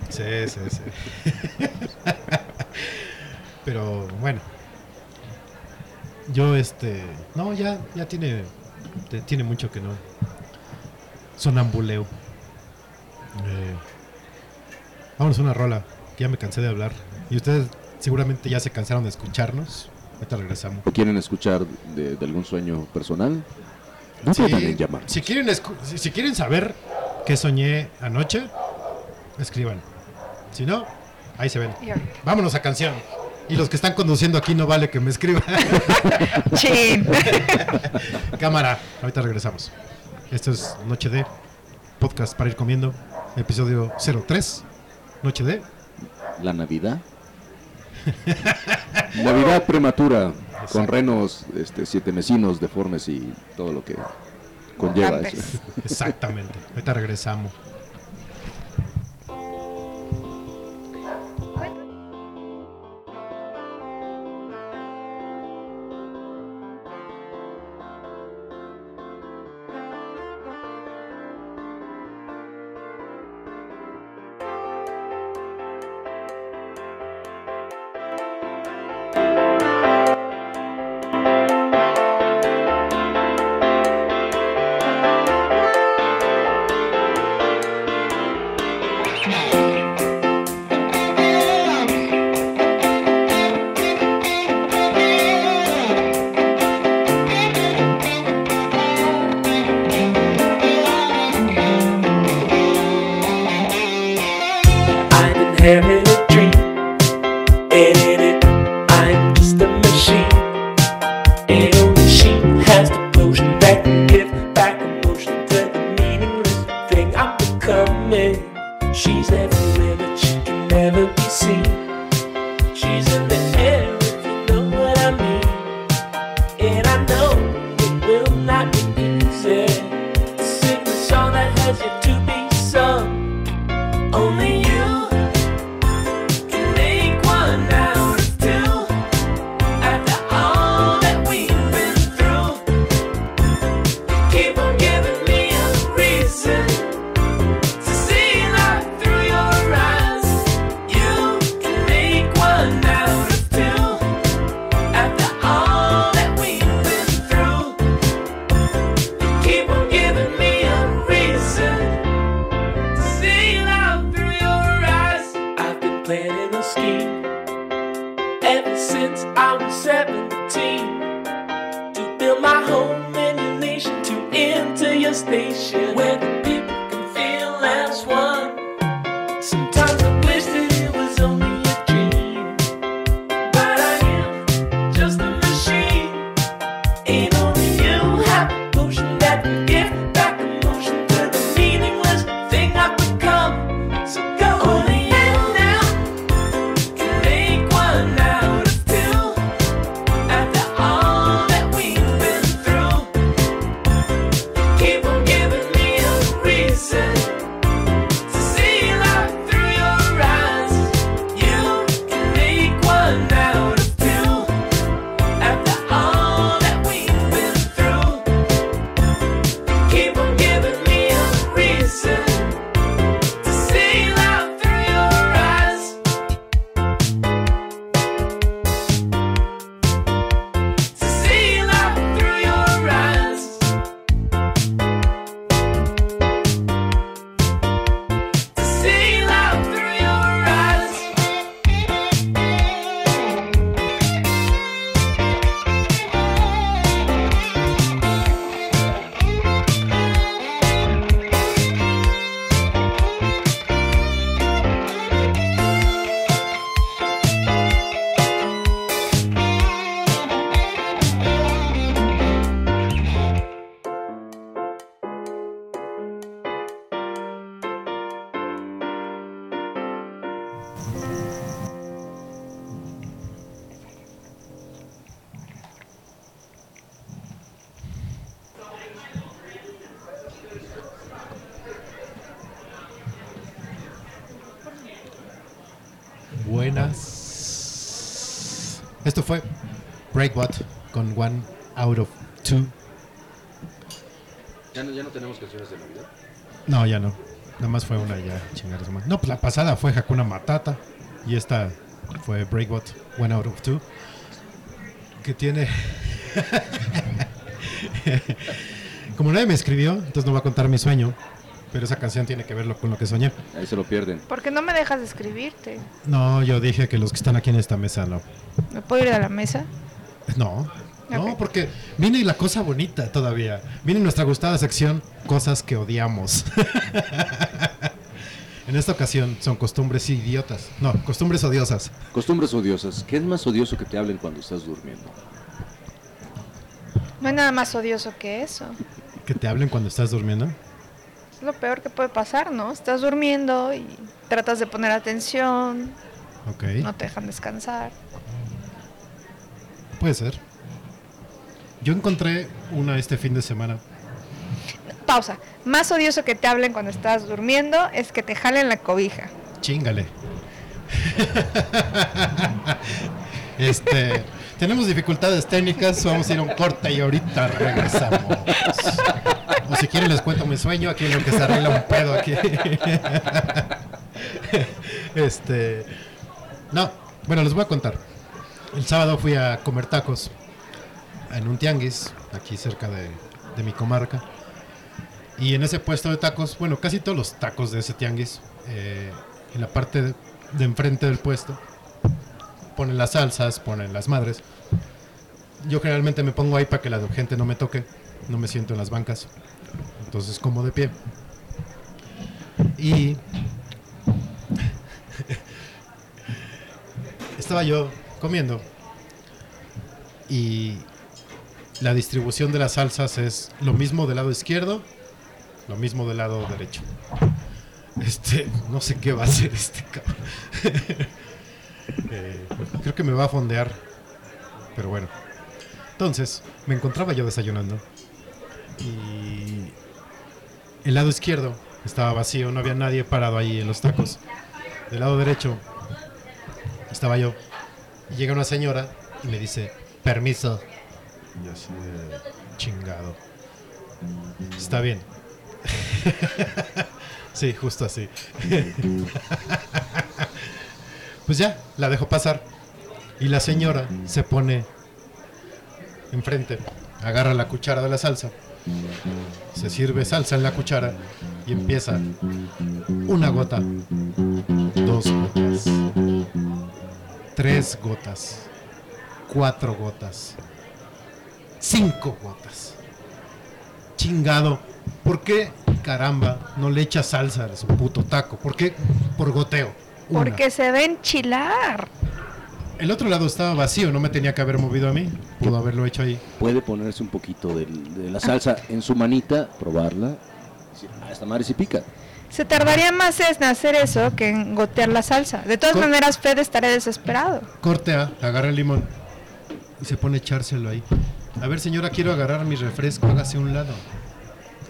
Sí, sí, sí. Pero bueno. Yo este. No, ya, ya tiene. te- Tiene mucho que no. Sonambuleo. Eh, vámonos a una rola. que Ya me cansé de hablar. Y ustedes seguramente ya se cansaron de escucharnos. Ahorita regresamos. ¿O quieren escuchar de, de algún sueño personal? No Sí, dudan en llamar. si quieren si, si quieren saber qué soñé anoche, escriban. Si no, ahí se ven. Vámonos a canción. Y los que están conduciendo aquí no vale que me escriban. Chin. Cámara, ahorita regresamos. Esto es Noche de Podcast para ir comiendo, episodio 03. Noche de. La Navidad. Navidad prematura, con renos este, siete mesinos deformes y todo lo que conlleva eso. Exactamente. Ahorita regresamos. Breakbot con One Out of Two. ¿Ya no, ya no tenemos canciones de Navidad. No, ya no. Nada más fue una ya, chingar madre. No, pues la pasada fue Hakuna Matata. Y esta fue Breakbot, One Out of Two. Que tiene. Como nadie me escribió, entonces no voy a contar mi sueño. Pero esa canción tiene que ver lo- con lo que soñé. Ahí se lo pierden. ¿Por qué no me dejas de escribirte? No, yo dije que los que están aquí en esta mesa no. ¿Me puedo ir a la mesa? No. No, porque viene la cosa bonita todavía. Viene nuestra gustada sección, cosas que odiamos. en esta ocasión son costumbres idiotas. No, costumbres odiosas. Costumbres odiosas. ¿Qué es más odioso que te hablen cuando estás durmiendo? No hay nada más odioso que eso. Que te hablen cuando estás durmiendo. Es lo peor que puede pasar, ¿no? Estás durmiendo y tratas de poner atención, Ok, no te dejan descansar. Puede ser. Yo encontré una este fin de semana. Pausa. Más odioso que te hablen cuando estás durmiendo es que te jalen la cobija. Chingale. este, tenemos dificultades técnicas, vamos a ir a un corte y ahorita regresamos. O si quieren les cuento mi sueño, aquí en lo que se arregla un pedo aquí. Este, no, bueno, les voy a contar. El sábado fui a comer tacos en un tianguis aquí cerca de, mi comarca. Y en ese puesto de tacos, bueno, casi todos los tacos de ese tianguis, eh, en la parte de, de enfrente del puesto, ponen las salsas, ponen las madres. Yo generalmente me pongo ahí para que la gente no me toque, no me siento en las bancas. Entonces como de pie. Y estaba yo comiendo y la distribución de las salsas es lo mismo del lado izquierdo, lo mismo del lado derecho. Este, no sé qué va a hacer este cabrón. Eh, creo que me va a fondear, pero bueno. Entonces, me encontraba yo desayunando y el lado izquierdo estaba vacío, no había nadie parado ahí en los tacos. Del lado derecho estaba yo. Y llega una señora y me dice, permiso. Y así de chingado. Está bien. sí, justo así. pues ya, la dejo pasar. Y la señora se pone enfrente, agarra la cuchara de la salsa, se sirve salsa en la cuchara y empieza una gota, dos gotas, tres gotas, cuatro gotas, cinco gotas. Chingado, ¿por qué caramba no le echa salsa a su puto taco? ¿Por qué por goteo? Una. Porque se va a enchilar. El otro lado estaba vacío, no me tenía que haber movido a mí. Pudo haberlo hecho ahí. Puede ponerse un poquito de, la salsa en su manita, probarla. y decir, "Ah, esta madre sí pica. Se tardaría más en hacer eso que en gotear la salsa. De todas maneras, Fede estaría desesperado. Corte A, agarra el limón y se pone a echárselo ahí. A ver, señora, quiero agarrar mi refresco, hágase un lado.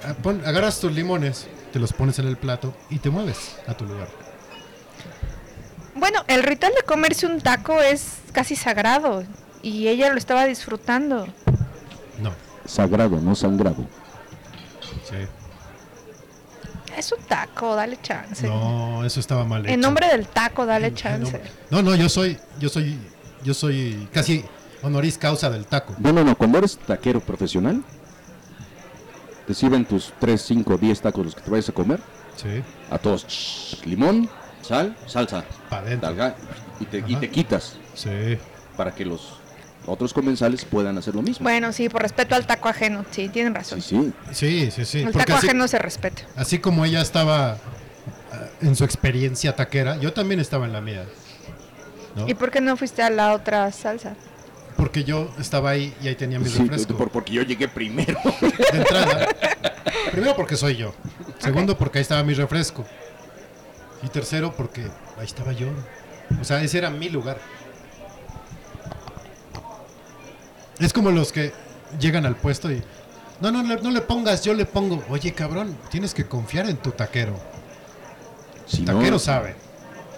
Ah, pon- agarras tus limones, te los pones en el plato y te mueves a tu lugar. Bueno, el ritual de comerse un taco es casi sagrado y ella lo estaba disfrutando. No, Sagrado, no sangrado. sí. Es un taco, dale chance. No, eso estaba mal hecho. en nombre del taco, dale En chance. No, no, yo soy, yo soy, yo soy casi honoris causa del taco. No, no, no. Cuando eres taquero profesional, te sirven tus 3, 5, 10 tacos los que te vayas a comer. Sí, A todos, shh, limón, sal, salsa. para adentro. Y, te, y te quitas Sí. para que los otros comensales puedan hacer lo mismo. Bueno, sí, por respeto al taco ajeno. Sí, tienen razón. Sí, sí. Sí, sí, sí. el Porque taco así, ajeno se respeta. así como ella estaba ah, en su experiencia taquera, yo también estaba en la mía. ¿no? ¿Y por qué no fuiste a la otra salsa? Porque yo estaba ahí y ahí tenía mi Sí, refresco. por- porque yo llegué primero. De entrada. Primero porque soy yo. Segundo porque ahí estaba mi refresco. Y tercero porque ahí estaba yo. O sea, ese era mi lugar. Es como los que llegan al puesto y... No, no, le- no le pongas, yo le pongo. Oye, cabrón, tienes que confiar en tu taquero. Si El no, taquero sabe,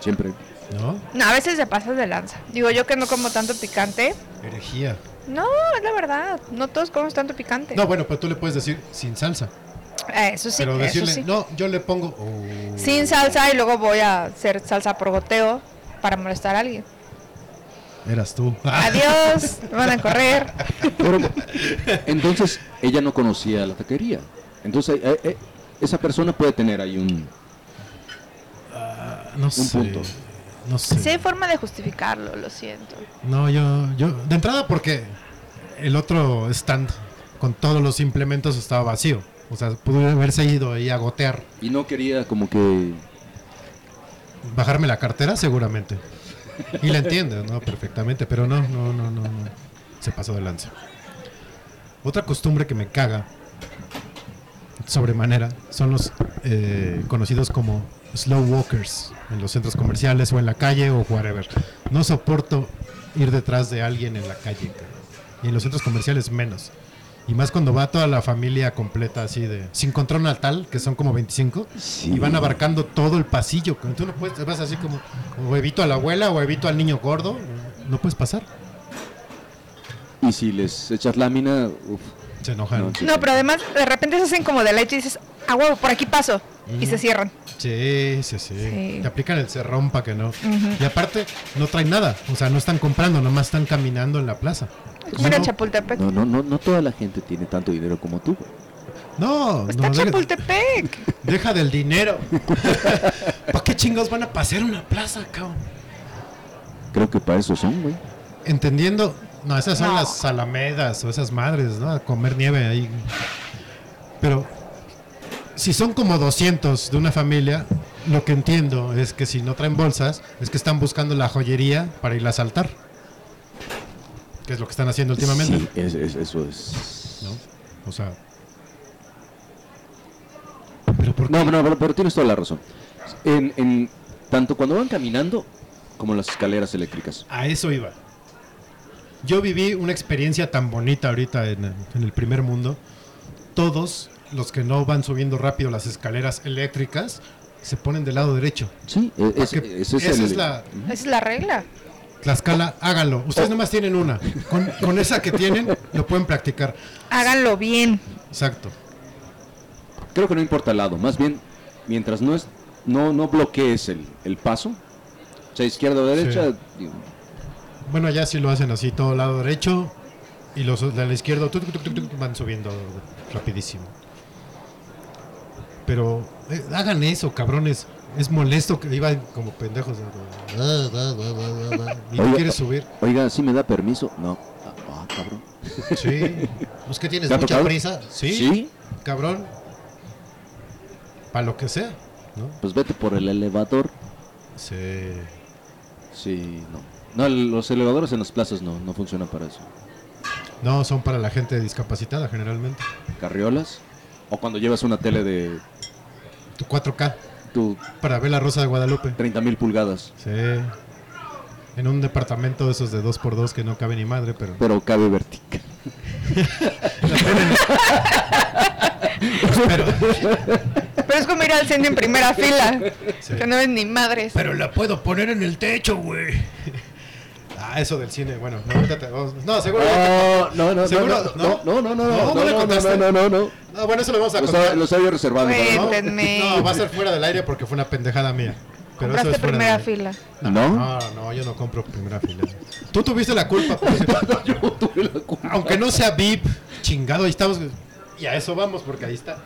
Siempre. ¿no? No, a veces se pasas de lanza. Digo, yo que no como tanto picante. Herejía. No, es la verdad. No todos comemos tanto picante. No, bueno, pero tú le puedes decir sin salsa. Eh, Eso sí, pero eso decirle, sí. no, yo le pongo... oh, Sin salsa y luego voy a hacer salsa por goteo para molestar a alguien. Eras tú. Adiós, me van a correr. Pero, entonces, ella no conocía la taquería. Entonces, eh, eh, esa persona puede tener ahí un... No sé. punto. No sé. Sí hay forma de justificarlo, lo siento. No, yo, yo, de entrada porque el otro stand con todos los implementos estaba vacío. O sea, pudo haberse ido ahí a gotear, Y no quería como que... bajarme la cartera seguramente. Y la entiendo, ¿no? Perfectamente, pero no, no, no, no, no. Se pasó de lanza. Otra costumbre que me caga sobremanera son los eh, conocidos como slow walkers en los centros comerciales o en la calle o whatever. No soporto ir detrás de alguien en la calle y en los centros comerciales menos. Y más cuando va toda la familia completa así de sin control natal, que son como 25, y van abarcando todo el pasillo. Tú no puedes, vas así como o evito a la abuela o evito al niño gordo, no puedes pasar. Y si les echas lámina, uf, Se enojan. No, sí. No, pero además de repente se hacen como de leche y dices, a huevo, por aquí paso. Y se cierran. Sí, sí, sí, Sí. Te aplican el cerrón para que no. Y aparte, no traen nada. O sea, no están comprando, nomás están caminando en la plaza. Como No. Chapultepec. no, no, no, no toda la gente tiene tanto dinero como tú. güey. No, Está no, Chapultepec. deja del dinero. ¿Para qué chingados van a pasear una plaza, cabrón? Creo que para eso son, güey. Entendiendo. No, esas son No. las alamedas o esas madres, ¿no? A comer nieve ahí. Pero si son como 200 de una familia, lo que entiendo es que si no traen bolsas, es que están buscando la joyería para ir a saltar. Que es lo que están haciendo últimamente. Sí, es- es- eso es. ¿no? O sea, No, no, pero, pero tienes toda la razón. En, en- tanto cuando van caminando como en las escaleras eléctricas. a eso iba. Yo viví una experiencia tan bonita ahorita en, en el primer mundo. Todos los que no van subiendo rápido las escaleras eléctricas se ponen del lado derecho. Sí, e- es- Porque ese es esa el- es la, es la regla. Tlaxcala, háganlo. Ustedes nomás tienen una. Con, con esa que tienen, lo pueden practicar. Háganlo bien. Exacto. Creo que no importa el lado, más bien mientras no es no no bloquees el, el paso, o sea, izquierda o derecha, Sí. digo, Bueno, ya sí lo hacen así, todo lado derecho. Y los de la izquierda tuc, tuc, tuc, tuc, van subiendo rapidísimo. Pero eh, hagan eso, cabrones. Es molesto que iban como pendejos. Y no quieres subir. Oiga, ¿sí me da permiso? No. Ah, ah, cabrón. Sí. Pues que tienes ¿Te ha mucha tocado? prisa. Sí. Sí. Cabrón. Para lo que sea, ¿no? Pues vete por el elevador. Sí. Sí, no. No, los elevadores en las plazas no, no funcionan para eso. No, son para la gente discapacitada generalmente. Carriolas. O cuando llevas una tele de Tu 4K. tu Para ver la Rosa de Guadalupe. 30 mil pulgadas. Sí. En un departamento de esos de 2x2 que no cabe ni madre, pero. Pero cabe vertical. pero, Pero es como ir al cine en primera fila. Sí. Que no ves ni madres. pero la puedo poner en el techo, güey. Ah, eso del cine, bueno, no, ahorita te vamos- no, seguro. No, no, no, ¿Seguro? no, no, no, no, no, no, no, no, contaste. no, no, no. No, bueno, eso lo vamos a contar. lo estaba reservado. ¿no? No, va a ser fuera del aire porque fue una pendejada mía. Pero eso Compraste es fuera primera fila. No, ¿No? no, no, yo no compro primera fila. Tú tuviste la culpa. pues. yo tuve la culpa. Aunque no sea VIP, chingado, ahí estamos. Y a eso vamos, porque ahí está.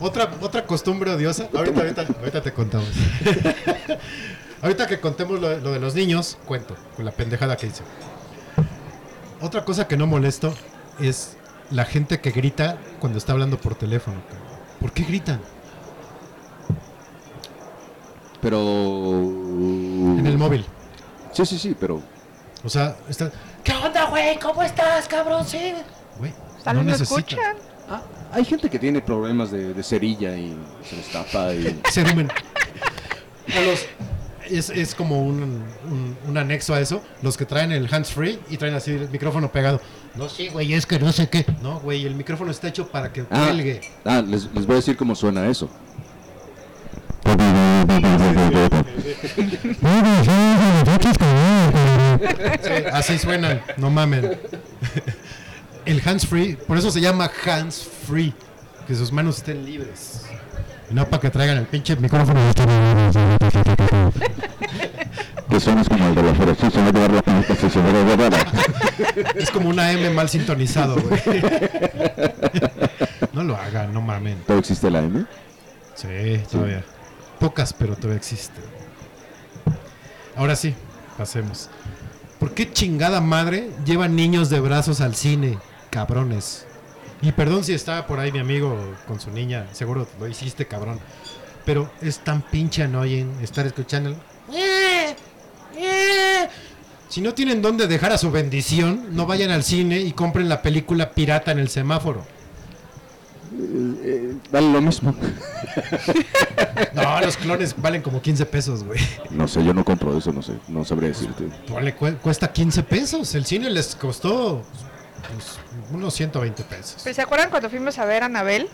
Otra, otra costumbre odiosa. Ahorita, ahorita, ahorita te contamos. ahorita que contemos lo, lo de los niños, cuento con la pendejada que hice. Otra cosa que no molesto es la gente que grita cuando está hablando por teléfono. cabrón. ¿Por qué gritan? Pero. En el móvil. Sí, sí, sí, pero. O sea, está. ¿Qué onda, güey? ¿Cómo estás, cabrón? Sí. Güey, no escuchan. Ah, hay gente que tiene problemas de, de cerilla y se les tapa y. Cerumen. O los- es, es como un, un- un anexo a eso. Los que traen el hands free y traen así el micrófono pegado. No, sí, güey, es que no sé qué. No, güey, el micrófono está hecho para que Ah, cuelgue. ah, les, les voy a decir cómo suena eso. Sí, así suenan, no mamen. El hands free, por eso se llama hands free. Que sus manos estén libres. Y no para que traigan el pinche micrófono. Que suenas como el de la- Es como una M mal sintonizado, güey. No lo hagan, no mamen. ¿Todavía existe la M? Sí, todavía. Pocas, pero todavía existen. Ahora sí, pasemos. ¿Por qué chingada madre llevan niños de brazos al cine? Cabrones. Y perdón si estaba por ahí mi amigo con su niña, seguro lo hiciste, cabrón. Pero es tan pinche annoying estar escuchando. el- Si no tienen dónde dejar a su bendición, no vayan al cine y compren la película pirata en el semáforo. Eh, Dale lo mismo. No, los clones valen como 15 pesos, güey. No sé, yo no compro eso, no sé. No sabría decirte. Vale, cu- cuesta 15 pesos. El cine les costó pues, unos 120 pesos. ¿Pero se acuerdan cuando fuimos a ver a Anabel?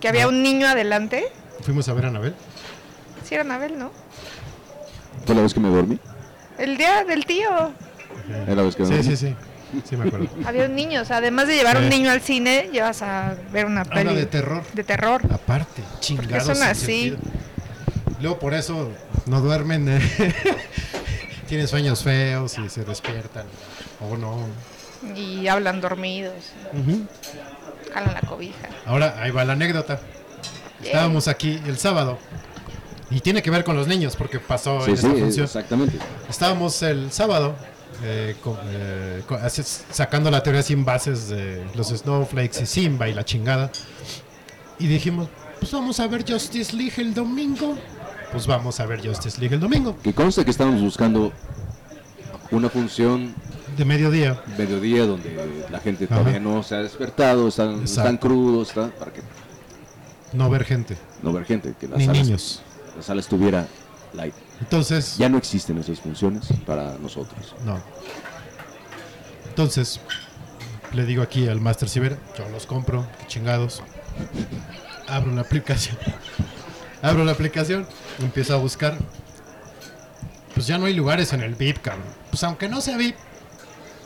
Que había No. un niño adelante. Fuimos a ver a Anabel. Sí, era Anabel, ¿no? ¿Fue la vez que me dormí? El día del tío. Era la vez que me Sí, dormí. sí, sí. Sí, me acuerdo. Había un niño. O sea, además de llevar Sí. un niño al cine, llevas a ver una Ah, peli. una de terror. De terror. Aparte, chingados. son así. sentido. Luego por eso no duermen. eh. Tienen sueños feos y se despiertan. O no. Y hablan dormidos. Jalan la cobija. Ahora, ahí va la anécdota. Estábamos aquí el sábado. Y tiene que ver con los niños, porque pasó Sí, en sí, esta función. exactamente. Estábamos el sábado eh, eh, sacando la teoría sin bases de los Snowflakes y Simba y la chingada. Y dijimos, pues vamos a ver Justice League el domingo. pues vamos a ver Justice League el domingo, Que consta que estamos buscando una función de mediodía. mediodía donde la gente Ajá. todavía no se ha despertado, están, están crudos, está, para que No ver gente, no ver gente, que la ni sala, niños. la sala estuviera light. Entonces, Ya no existen esas funciones para nosotros. no. Entonces, le digo aquí al Master Ciber, yo los compro, qué chingados. Abro la aplicación. Abro la aplicación, empiezo a buscar. Pues ya no hay lugares en el VIP, cabrón. Pues aunque no sea VIP.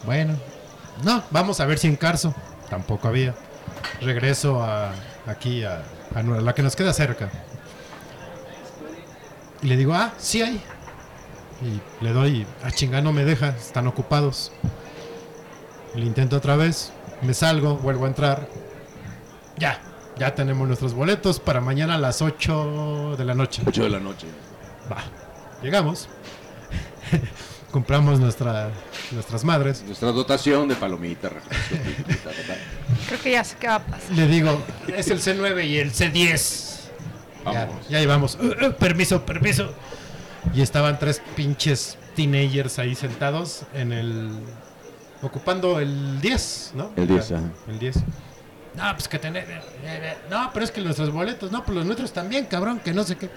Bueno, no, vamos a ver si en Carso. Tampoco había. Regreso a aquí a, a a la que nos queda cerca. Y le digo, ah, sí hay. Y le doy, ah, chinga, no me deja, están ocupados. Le intento otra vez, me salgo, vuelvo a entrar. Ya, ya tenemos nuestros boletos para mañana a las 8 de la noche. 8 de la noche. Va, llegamos. Compramos nuestra, nuestras madres. Nuestra dotación de palomitas. Creo que ya sé qué va a pasar. Le digo, es el C9 y el C10. Ya, Vamos. ya llevamos. Uh, uh, permiso, permiso. Y estaban tres pinches teenagers ahí sentados en el. ocupando el 10, ¿no? El 10, ajá. El 10. No, pues que tener. No, pero es que nuestros boletos, no, pues los nuestros también, cabrón, que no sé qué.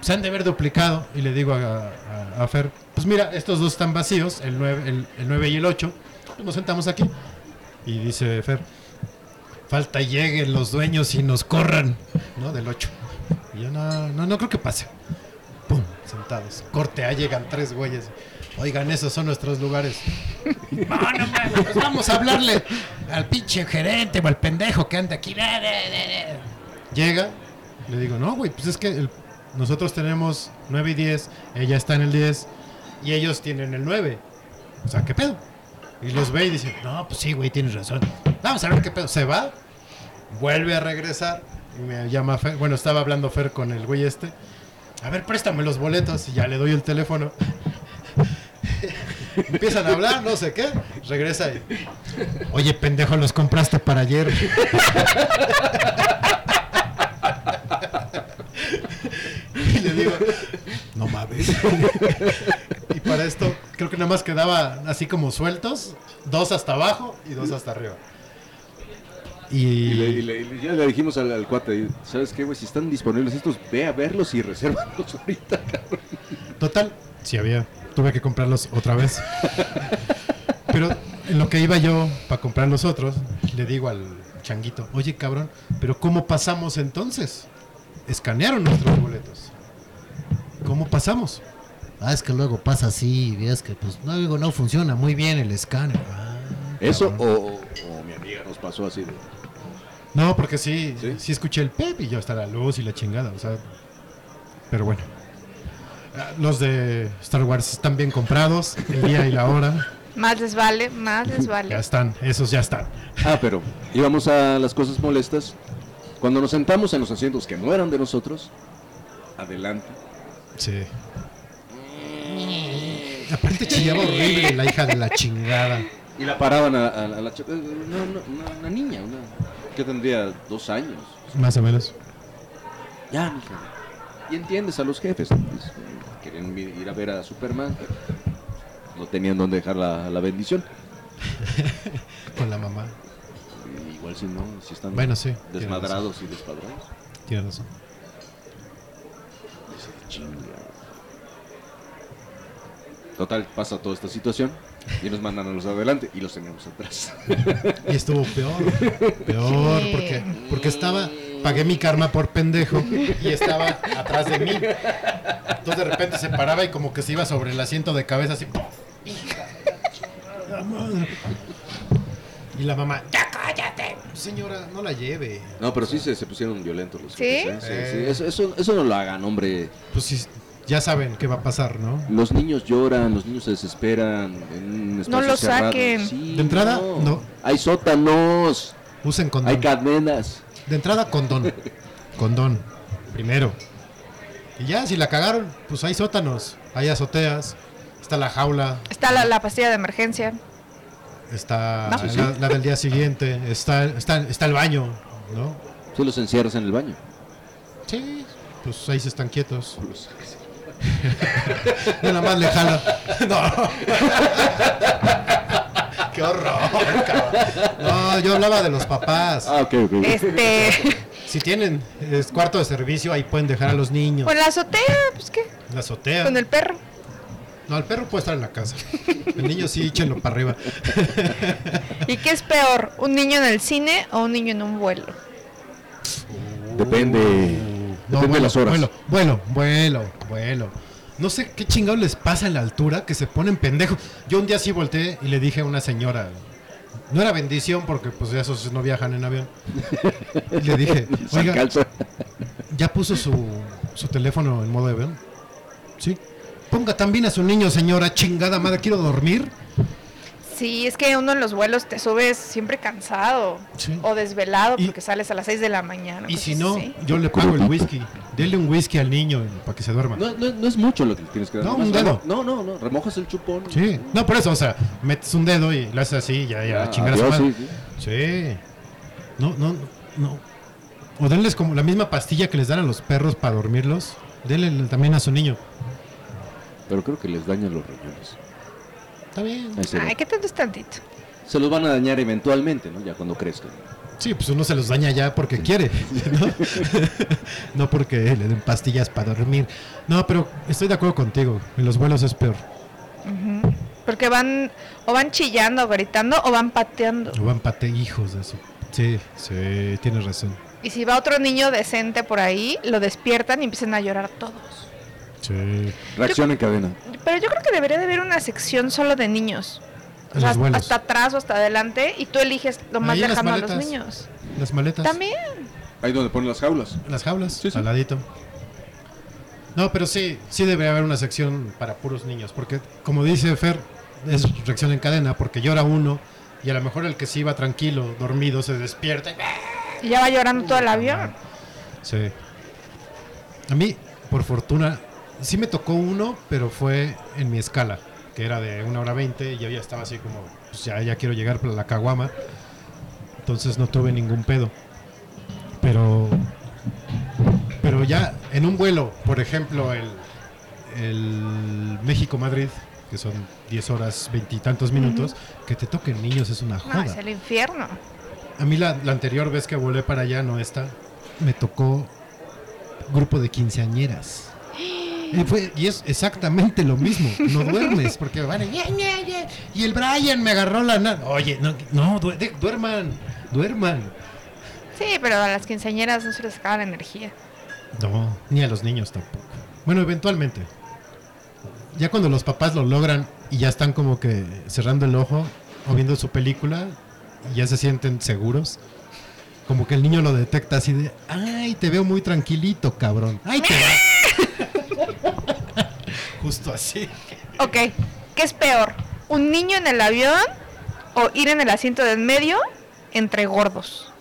Se han de haber duplicado. Y le digo a, a- Fer, pues mira, estos dos están vacíos, el 9, el, el 9 y el 8. Pues nos sentamos aquí. Y dice Fer, falta lleguen los dueños y nos corran, ¿no? Del 8. Y yo no, no, no creo que pase. Pum, sentados. Corte A, llegan tres güeyes. Oigan, esos son nuestros lugares. No, no mames, pues vamos a hablarle al pinche gerente o al pendejo que anda aquí. Llega, le digo, no, güey, pues es que el- nosotros tenemos 9 y 10, ella está en el 10 y ellos tienen el 9. O sea, ¿qué pedo? Y los ve y dice, no, pues sí, güey, tienes razón. Vamos a ver qué pedo. Se va, vuelve a regresar y me llama Fer. Bueno, estaba hablando Fer con el güey este. A ver, préstame los boletos y ya le doy el teléfono. Empiezan a hablar, no sé qué. Regresa y. Oye, pendejo, los compraste para ayer. y le digo, no mames. y para esto, creo que nada más quedaba así como sueltos: dos hasta abajo y dos hasta arriba. Y, Y, le, y le- y le- ya le dijimos al, al cuate, ¿sabes qué, güey? Si están disponibles estos, ve a verlos y resérvalos ahorita, cabrón. Total, sí había. Tuve que comprarlos otra vez. Pero en lo que iba yo para comprar los otros, le digo al changuito, oye cabrón, pero ¿cómo pasamos entonces? Escanearon nuestros boletos. ¿Cómo pasamos? Ah, es que luego pasa así, y es que pues no, digo, no funciona muy bien el escáner. Ah, Eso o, o- o mi amiga nos pasó así de... No, porque sí, ¿Sí? sí, escuché el pep y yo hasta la luz y la chingada, o sea. Pero bueno. Los de Star Wars están bien comprados, el día y la hora. Más les vale, más les Ya vale. están, esos ya están. Ah, pero íbamos a las cosas molestas. Cuando nos sentamos en los asientos que no eran de nosotros, adelante. Sí. Aparte chillaba horrible la hija de la chingada. Y la paraban a, a- a la eh, no, no, una, una niña, una que tendría dos años. Más o menos. Ya, mija. Y entiendes a los jefes. Querían ir a ver a Superman. pero No tenían dónde dejar la, la bendición. Con la mamá. Igual si no, si están Bueno, sí, tiene desmadrados y despadrados. Tienes razón. Dice, "Chinga". Total, pasa toda esta situación y nos mandan a los de adelante y los tenemos atrás. Y estuvo peor. Peor, porque, porque estaba. Pagué mi karma por pendejo y estaba atrás de mí. Entonces de repente se paraba y como que se iba sobre el asiento de cabeza así. Y la mamá, ¡ya cállate! Señora, no la lleve. No, pero sí se, se pusieron violentos los ¿Sí? jefes, ¿eh? Sí, sí. Eh. Eso, eso, eso no lo hagan, hombre. Pues sí, ya saben qué va a pasar, ¿no? Los niños lloran, los niños se desesperan en un espacio lo cerrado. saquen. Sí, De entrada, no. Hay sótanos, Usen condón. hay cadenas. De entrada, condón. Condón. Primero. Y ya, si la cagaron, pues hay sótanos, hay azoteas, está la jaula, Está la, la pastilla de emergencia. está No. Sí, sí. la, del día siguiente, está, está, está el baño, ¿no? Si los encierras en el baño. Sí, pues ahí se están quietos. Nada más le jalo. No. Qué horror, cabrón. No, yo hablaba de los papás. Ah, ok, ok. Este. Si tienen es cuarto de servicio, ahí pueden dejar a los niños. Con la azotea, pues qué. En la azotea. Con el perro. No, el perro puede estar en la casa. El niño sí, échenlo para arriba. ¿Y qué es peor? ¿Un niño en el cine o un niño en un vuelo? Depende. No, Depende de las horas. Vuelo, vuelo, vuelo, vuelo. No sé qué chingados les pasa en la altura que se ponen pendejos. Yo un día sí volteé y le dije a una señora, no era bendición porque pues ya esos no viajan en avión. Y le dije, oiga. ¿ya puso su, su teléfono en modo avión? Sí. Ponga también a su niño, señora, chingada madre, quiero dormir. Sí, es que uno en los vuelos te subes siempre cansado Sí. o desvelado porque sales a las 6 de la mañana. Y si no, así. yo le pago el whisky. Dele un whisky al niño para que se duerma. No, no, no es mucho lo que tienes que dar. No, un dedo. No, no, no. Remojas el chupón. Sí, no, por eso, o sea, metes un dedo y lo haces así, ya, ya, Ah, chingar a su adiós, madre. sí, Sí. No, no, no. O denles como la misma pastilla que les dan a los perros para dormirlos. Denle también a su niño. Pero creo que les dañan los riñones. Está bien. Ay, ¿qué tanto es tantito? Se los van a dañar eventualmente, ¿no? Ya cuando crezcan. Sí, pues uno se los daña ya porque quiere, ¿no? no porque le den pastillas para dormir. No, pero estoy de acuerdo contigo. En los vuelos es peor. Porque van o van chillando, gritando o van pateando. O van pate hijos de eso. Sí, sí, tienes razón. Y si va otro niño decente por ahí, lo despiertan y empiezan a llorar todos. Sí. Reacción en cadena. Pero yo creo que debería de haber una sección solo de niños. O sea, hasta atrás o hasta adelante y tú eliges lo más Ahí lejano a los niños. Las maletas. También. Ahí donde ponen las jaulas. Las jaulas, al ladito. No, pero sí, sí debería haber una sección para puros niños, porque como dice Fer, es reacción en cadena, porque llora uno y a lo mejor el que sí iba tranquilo, dormido, se despierta. y- Y ya va llorando todo el avión. Sí. A mí, por fortuna, sí me tocó uno, pero fue en mi escala, que era de una hora veinte y yo ya estaba así como, pues ya, ya quiero llegar para la caguama. Entonces no tuve ningún pedo. Pero, pero ya en un vuelo, por ejemplo, el, el México-Madrid, que son 10 horas, veintitantos minutos, que te toquen niños es una No, joda. es el infierno. A mí la, la anterior vez que volé para allá, no esta, me tocó grupo de quinceañeras. Y, fue- y es exactamente lo mismo. No duermes porque van y, el Brian me agarró la nada. Oye, no, no du- de- duerman, duerman. Sí, pero a las quinceañeras no se les acaba la energía. No, ni a los niños tampoco. Bueno, eventualmente. Ya cuando los papás lo logran y ya están como que cerrando el ojo o viendo su película y ya se sienten seguros, como que el niño lo detecta así de, ay, te veo muy tranquilito, cabrón. Ay, te va. Justo así. Ok, ¿qué es peor? ¿Un niño en el avión o ir en el asiento del medio entre gordos?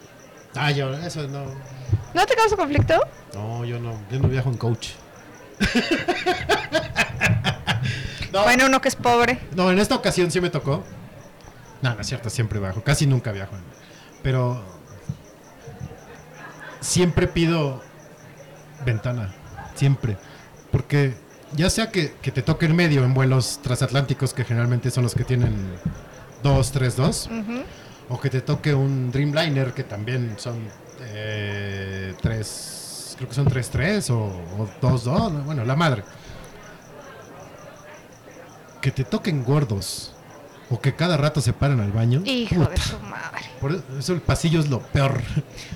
Ah, yo, eso no. ¿No te causa conflicto? No, yo no, yo no viajo en coach. Bueno, uno que es pobre. No, en esta ocasión sí me tocó. No, no es cierto, siempre viajo. Casi nunca viajo. Pero siempre pido ventana. Siempre. Porque ya sea que, que te toque en medio en vuelos transatlánticos, que generalmente son los que tienen 2, 3, 2, Ujú. o que te toque un Dreamliner, que también son 3, creo que son 3, 3 o 2, 2, bueno, la madre. Que te toquen gordos, o que cada rato se paran al baño. Hijo puta, de su madre. Por eso el pasillo es lo peor.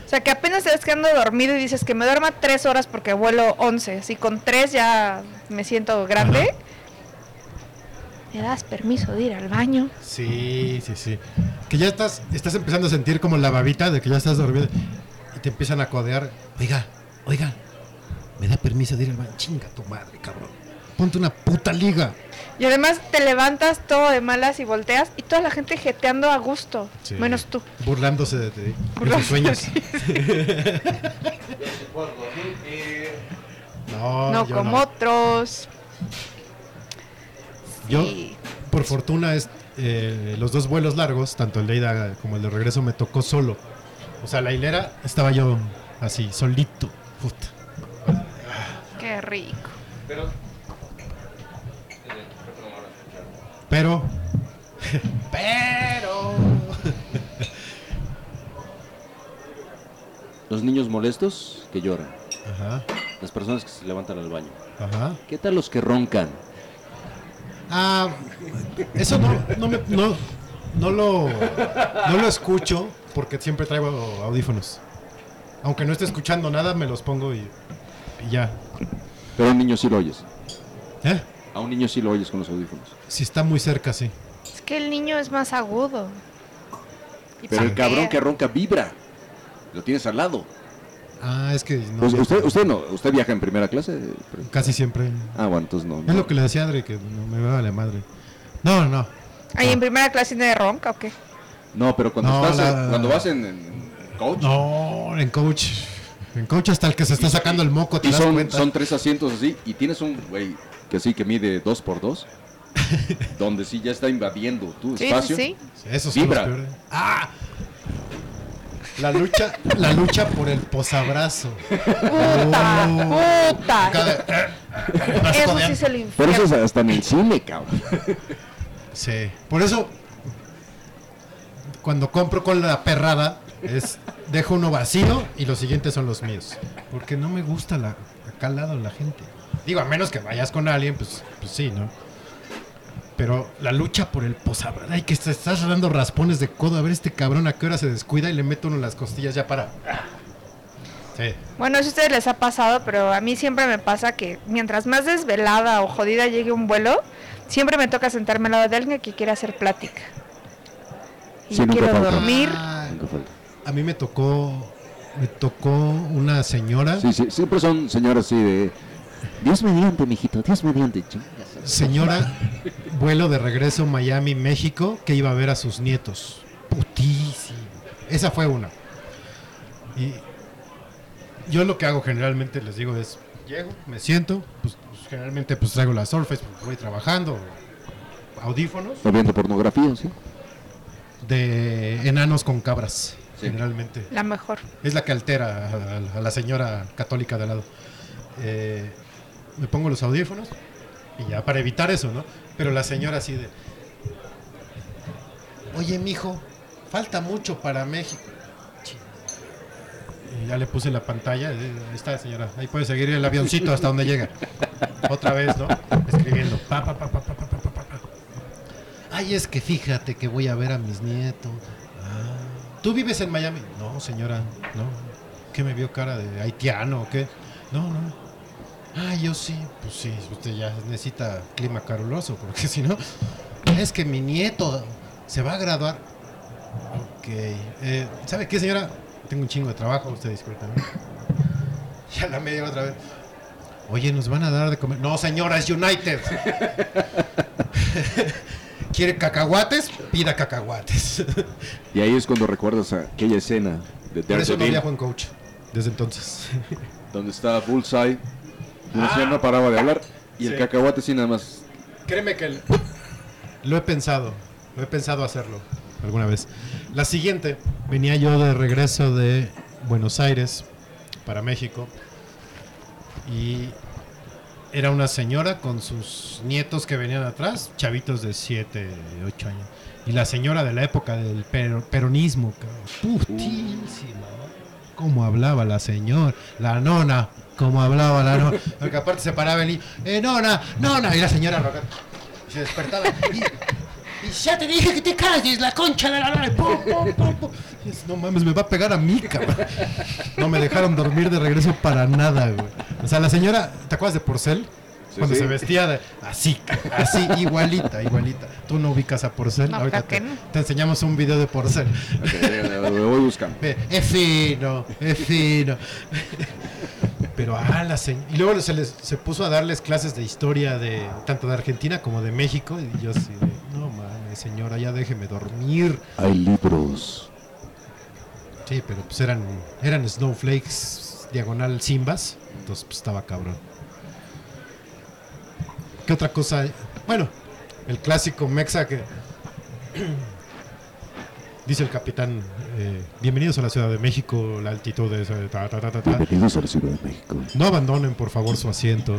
O sea, que apenas estás quedando dormido y dices que me duerma tres horas porque vuelo 11. Si con tres ya me siento grande. ¿Me das permiso de ir al baño? Sí, sí, sí. Que ya estás, estás empezando a sentir como la babita de que ya estás dormido y te empiezan a codear. Oiga, oiga, me da permiso de ir al baño. Chinga tu madre, cabrón. Ponte una puta liga. Y además te levantas todo de malas y volteas y toda la gente jeteando a gusto. Sí. Menos tú. Burlándose de ti, de tus Burlándose sueños. no, no yo como no. otros. Yo, Sí. por fortuna, es, eh, los dos vuelos largos, tanto el de ida como el de regreso, me tocó solo. O sea, la hilera estaba yo así, solito. Puta. Qué rico. Pero Pero. pero. Los niños molestos que lloran. Ajá. Las personas que se levantan al baño. Ajá. ¿Qué tal los que roncan? Ah, eso no, no, me- no, no lo, no lo escucho porque siempre traigo audífonos. Aunque no esté escuchando nada, me los pongo y, y ya. Pero a un niño sí lo oyes. ¿Eh? A un niño sí lo oyes con los audífonos. Si está muy cerca, sí. Es que el niño es más agudo. Y Pero el cabrón que ronca vibra. Lo tienes al lado. Ah, es que no, Pues usted, usted no, usted viaja en primera clase. casi siempre. Ah, bueno, entonces no. Es no. lo que le decía a Adri, que no me vale madre. No, no. Ahí en primera clase de ronca o qué? No, pero cuando No, estás, la- cuando vas en, en coach No, en coach. En coach hasta el que se está sacando el moco, te y das son, cuenta. son tres asientos así y tienes un güey que sí que mide dos por dos, donde sí ya está invadiendo tu Sí, espacio. sí, Esos son Vibra. los. ¡Ah! La lucha, la lucha por el posabrazo. ¡Puta! Oh. ¡Puta! Cada- Vas Eso sí es el Por eso es hasta en el cine, cabrón. Sí. Por eso, cuando compro con la perrada, es dejo uno vacío y los siguientes son los míos. Porque no me gusta la, acá al lado la gente. Digo, a menos que vayas con alguien, pues, pues sí, ¿no? Pero la lucha por el posabrazo. Ay, que te estás dando raspones de codo. A ver este cabrón a qué hora se descuida y le meto uno en las costillas ya para. Sí. Bueno, eso a ustedes les ha pasado, pero a mí siempre me pasa que mientras más desvelada o jodida llegue un vuelo, siempre me toca sentarme al lado de alguien que quiere hacer plática. Y Sí, quiero falta. dormir. Ah, a mí me tocó. Me tocó una señora. Sí, sí, siempre son señoras así de. Dios mediante, mijito, Dios mediante. chingas. Señora, vuelo de regreso Miami, México, que iba a ver a sus nietos. Putísimo. Esa fue una. Y yo lo que hago generalmente, les digo, es, llego, me siento, pues, pues, generalmente pues traigo la Surface, porque voy trabajando, audífonos, Está viendo pornografía, sí. de enanos con cabras, Sí. generalmente. La mejor. Es la que altera a, a- a la señora católica de lado. Eh, me pongo los audífonos y ya para evitar eso, ¿no? Pero la señora así de. Oye, mijo, falta mucho para México. Ya le puse la pantalla. Eh, ahí está, señora. Ahí puede seguir el avioncito hasta donde llega. Otra vez, ¿no? Escribiendo. Pa, pa, pa, Ay, es que fíjate que voy a ver a mis nietos. Ah. ¿Tú vives en Miami? No, señora, no. ¿Qué me vio cara de haitiano o qué? No, no. Ah, yo sí. Pues sí, usted ya necesita clima caluroso, porque si no. Es que mi nieto se va a graduar. Ok. Eh, ¿Sabe qué, señora? Tengo un chingo de trabajo, usted disculpe. Ya la media otra vez. Oye, ¿nos van a dar de comer? No, señora, es United. ¿Quiere cacahuates? Pida cacahuates. Y ahí es cuando recuerdas aquella escena de Por eso no viajo en coach. Desde entonces. donde está Bullseye. Y la señora no paraba de hablar. Y el Sí. cacahuate sí nada más. Créeme que el- lo he pensado, lo he pensado hacerlo alguna vez. La siguiente, venía yo de regreso de Buenos Aires para México y era una señora con sus nietos que venían atrás, chavitos de 7, 8 años. Y la señora de la época del per- peronismo, cabrón, putísima, ¿no? ¿Cómo hablaba la señora? La nona, ¿cómo hablaba la nona? Porque aparte se paraba niño, eh, nona, nona, y la señora. Se despertaba. Y, y ya te dije que te calles, la concha de la y pum, pum, pum, pum. Y es, No mames, me va a pegar a mí, cabrón. No me dejaron dormir de regreso para nada, güey. O sea, la señora, ¿te acuerdas de Porcel? Sí, Cuando sí. se vestía de así, así, igualita, igualita. Tú no ubicas a Porcel. No, Ahorita te, no. te enseñamos un video de Porcel. Ok, eh, lo voy buscando. Es fino, es fino. Pero, ah, la se- Y luego se, les, se puso a darles clases de historia de tanto de Argentina como de México. Y yo así, de, no mames, señora, ya déjeme dormir. Hay libros. Sí, pero pues eran, eran snowflakes diagonal simbas. Entonces, pues estaba cabrón. ¿Qué otra cosa? hay? Bueno, el clásico mexa que. Dice el capitán, eh, bienvenidos a la Ciudad de México, la altitud es... eh, ta, ta, ta, ta, ta". Bienvenidos a la Ciudad de México. No abandonen por favor su asiento,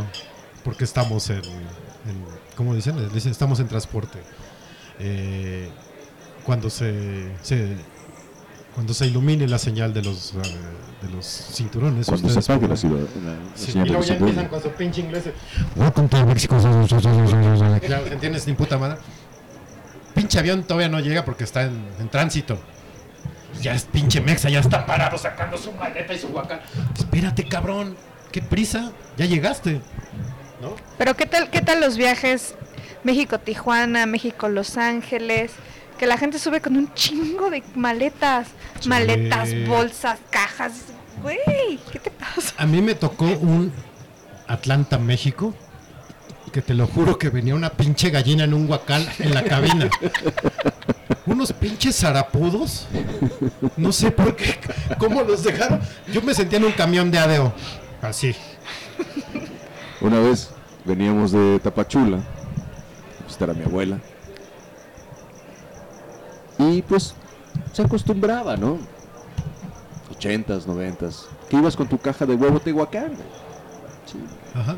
porque estamos en, en ¿cómo dicen? Dicen, estamos en transporte. Eh, cuando se, se- cuando se ilumine la señal de los eh, de los cinturones. Cuando se apague la, ciudad- la- la Sí, señal y luego ya empiezan con su pinche inglés. Welcome to Mexico. Claro, ¿entiendes? Ni puta madre. Pinche avión todavía no llega porque está en, en tránsito. Ya es pinche mexa, ya está parado sacando su maleta y su guacal. Espérate, cabrón. ¿Qué prisa? Ya llegaste. Pero ¿qué tal, qué tal los viajes México-Tijuana, México-Los Ángeles? Que la gente sube con un chingo de maletas, Sí. maletas, bolsas, cajas. Güey, ¿qué te pasa? A mí me tocó un Atlanta, México. Que te lo juro que venía una pinche gallina en un guacal en la cabina. Unos pinches zarapudos. No sé por qué. ¿Cómo los dejaron? Yo me sentía en un camión de adeo. Así. Una vez veníamos de Tapachula, esta era mi abuela, y pues se acostumbraba, ¿no? Ochentas, noventas, que ibas con tu caja de huevo Tehuacán, Sí. Ajá.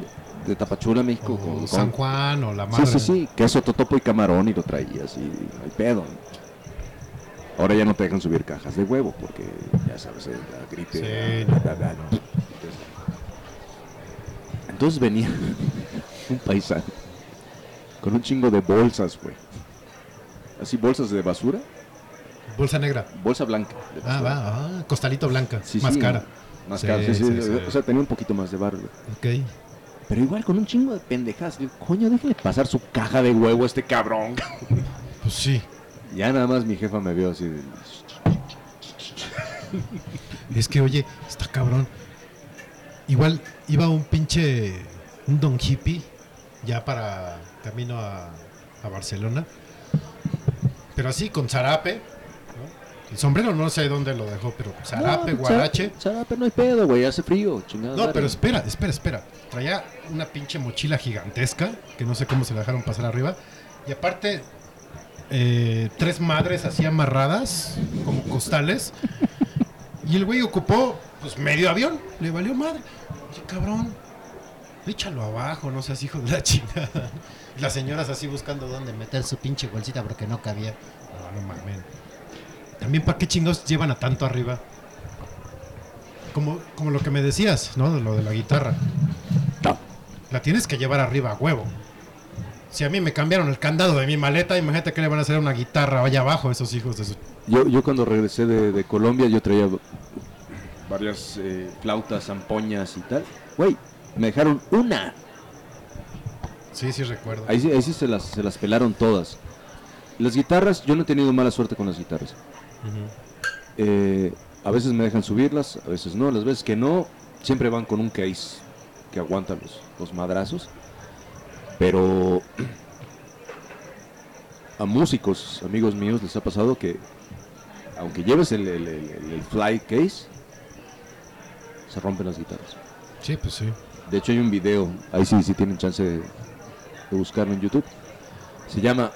de Tapachula, México. O con- San Juan o la Sí, madre. sí, sí, queso, totopo y camarón y lo traías y hay pedo. Ahora ya no te dejan subir cajas de huevo porque ya sabes, eh, la gripe. Sí. Entonces venía un paisano con un chingo de bolsas, güey. Así bolsas de basura, Bolsa negra. bolsa blanca. de Ah, va. ah, costalito blanca. Sí, más sí, cara. Más Sí, cara, sí, sí, sí, sí. O sea, tenía un poquito más de barro. güey. Ok. Pero igual con un chingo de pendejadas. Digo, coño, déjale pasar su caja de huevo a este cabrón. Pues sí. Ya nada más mi jefa me vio así. de, Es que, oye, está cabrón. Igual iba un pinche. Un don hippie. Ya para camino a, a Barcelona. Pero así, con zarape. El sombrero no sé dónde lo dejó, pero zarape, No, guarache. zara- Zarape no hay pedo, güey, hace frío, chingada. No, pero espera, espera, espera. Traía una pinche mochila gigantesca, que no sé cómo se la dejaron pasar arriba. Y aparte, eh, tres madres así amarradas, como costales. Y el güey ocupó, pues, medio avión. Le valió madre. Oye, cabrón, échalo abajo, no seas hijo de la chingada. Las señoras así buscando dónde meter su pinche bolsita porque no cabía. No, no mames. También, ¿para qué chingados llevan a tanto arriba? Como, como lo que me decías, ¿no? De lo de la guitarra. La tienes que llevar arriba a huevo. Si a mí me cambiaron el candado de mi maleta, imagínate que le van a hacer a una guitarra allá abajo esos hijos de su... Yo, yo cuando regresé de, de Colombia, yo traía varias eh, flautas, zampoñas y tal. Güey, me dejaron una. Sí, sí recuerdo. Ahí, ahí sí se las, se las pelaron todas. Las guitarras, yo no he tenido mala suerte con las guitarras. Eh, a veces me dejan subirlas, a veces no. Las veces que no, siempre van con un case que aguanta los, los madrazos. Pero a músicos, amigos míos, les ha pasado que aunque lleves el, el- el- el- el fly case, se rompen las guitarras. Sí, pues sí. De hecho hay un video, ahí sí, sí tienen chance de, de buscarlo en YouTube. Se llama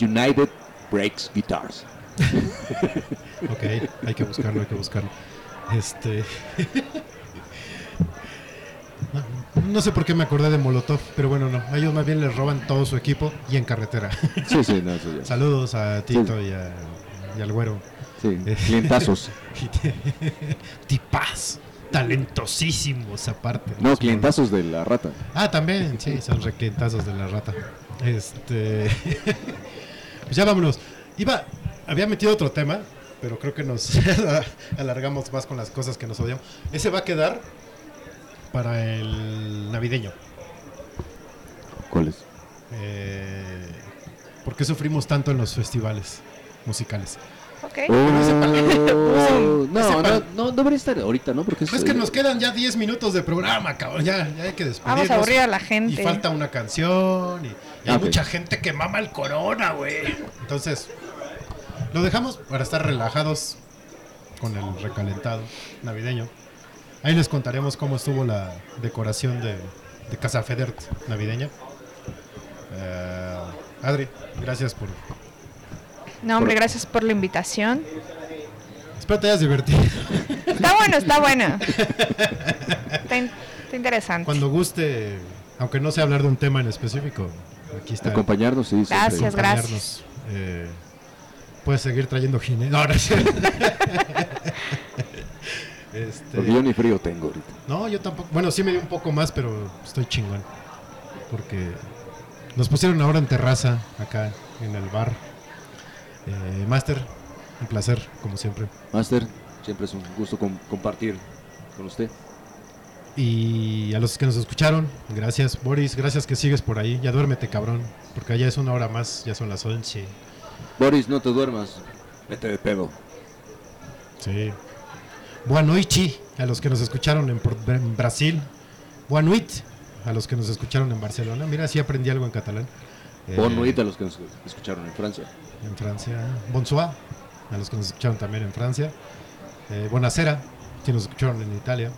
United Breaks Guitars. Ok, hay que buscarlo, hay que buscarlo. Este... No, no sé por qué me acordé de Molotov, pero bueno, no. A ellos más bien les roban todo su equipo y en carretera. Sí, sí, no, eso ya. Saludos a Tito y, a- y al güero. Sí, clientazos. Tipaz. Talentosísimos aparte. No, clientazos de la rata. Ah, también, sí, son reclientazos de la rata. Este. pues ya vámonos. Iba, había metido otro tema, pero creo que nos alargamos más con las cosas que nos odiamos. Ese va a quedar para el navideño. ¿Cuál es? Eh, ¿Por qué sufrimos tanto en los festivales musicales? Ok. Oh, no, no, no, debería estar ahorita, ¿no? Porque Es que nos quedan ya 10 minutos de programa, cabrón. Ya, ya hay que despedirnos. Vamos a aburrir a la Y gente. falta una canción. Y, y hay Ah, mucha gente que mama el corona, güey. Entonces, lo dejamos para estar relajados con el recalentado navideño. Ahí les contaremos cómo estuvo la decoración de, de Casa Federt navideña. Eh, Adri, gracias por. No, hombre, gracias por la invitación. Espero te hayas divertido. Está bueno, está bueno. Está, in- está interesante. Cuando guste, aunque no sea hablar de un tema en específico, aquí está. Acompañarnos, sí. Gracias, gracias. Eh, puedes seguir trayendo gine. No, no es cierto. Este, Porque yo ni frío tengo ahorita. No, yo tampoco. Bueno, sí me dio un poco más, pero estoy chingón. Porque nos pusieron ahora en terraza, acá en el bar. Eh, Master, un placer, como siempre. Master, siempre es un gusto com- compartir con usted. Y a los que nos escucharon, gracias. Boris, gracias que sigues por ahí. Ya duérmete, cabrón. Porque ya es una hora más, ya son las 11. Boris, no te duermas. Vete de pedo. Sí. Boa noite a los que nos escucharon en, Brasil. Boa noite a los que nos escucharon en Barcelona. Mira, sí aprendí algo en catalán. Eh, Bon nuit a los que nos escucharon en Francia. en Francia. Bonsoir a los que nos escucharon también en Francia. Eh, si nos escucharon en Italia.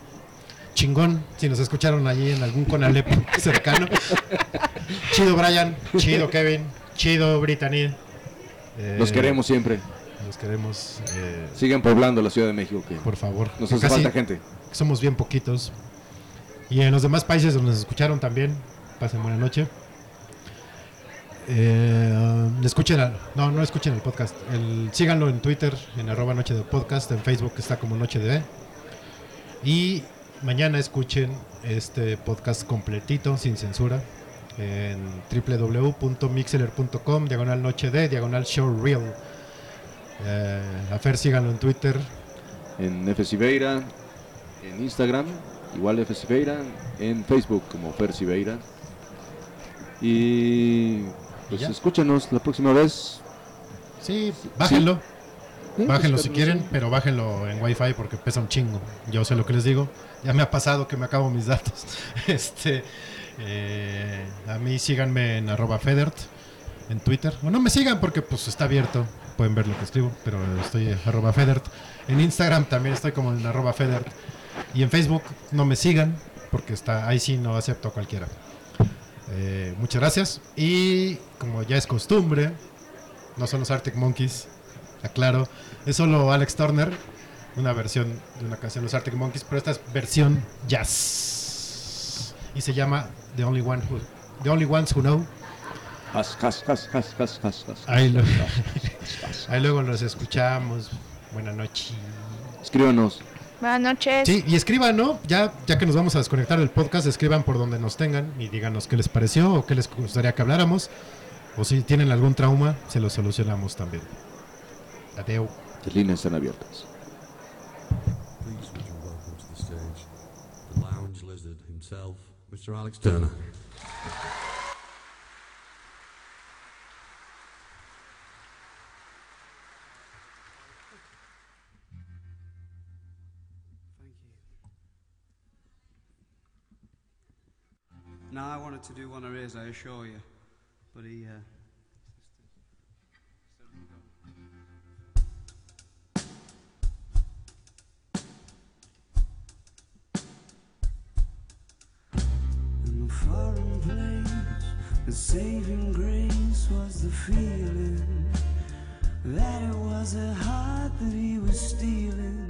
Chingón, si nos escucharon allí en algún Conalep cercano. chido Brian, chido Kevin, chido Brittany. Eh, Los queremos siempre. Los queremos. eh, Sigan poblando la Ciudad de México. Que por favor. Nos hace falta gente. Somos bien poquitos. Y en los demás países donde nos escucharon también, pasen buena noche. Eh, escuchen al- no, no escuchen el podcast. El, síganlo en Twitter, en arroba Noche de Podcast, en Facebook está como Noche de B. Y mañana escuchen este podcast completito, sin censura, en www.mixeler.com, diagonal Noche de, diagonal Show Real. Eh, a Fer síganlo en Twitter, En F. Siveira, en Instagram, igual F. En Facebook como Fer Siveira. Y pues ya? escúchanos la próxima vez. Sí, bájenlo. Sí, Bájenlo si quieren, pero bájenlo en Wi-Fi porque pesa un chingo. Yo sé lo que les digo. Ya me ha pasado que me acabo mis datos. Este, eh, a mí síganme en arroba Federt en Twitter. O no me sigan porque pues está abierto. Pueden ver lo que escribo, pero estoy en arroba Federt. En Instagram también estoy como en arroba Federt. Y en Facebook no me sigan porque está ahí sí no acepto a cualquiera. Eh, muchas gracias. Y como ya es costumbre, no son los Arctic Monkeys, aclaro, es solo Alex Turner, una versión de una canción de los Arctic Monkeys, pero esta es versión jazz. Y se llama The Only, One Who, The Only Ones Who Know. Has, has, has, has, has, has, has. Ahí, lo- ahí luego nos escuchamos. Buenas noches. Escríbanos. Buenas noches. Sí, y escriban, ¿no? Ya, ya que nos vamos a desconectar del podcast, escriban por donde nos tengan y díganos qué les pareció o qué les gustaría que habláramos. O si tienen algún trauma, se lo solucionamos también. Adeu. Las líneas están abiertas. Mr. Alex Turner. Now I wanted to do one of his, I assure you, but he. Uh, foreign place, the saving grace was the feeling that it was a heart that he was stealing.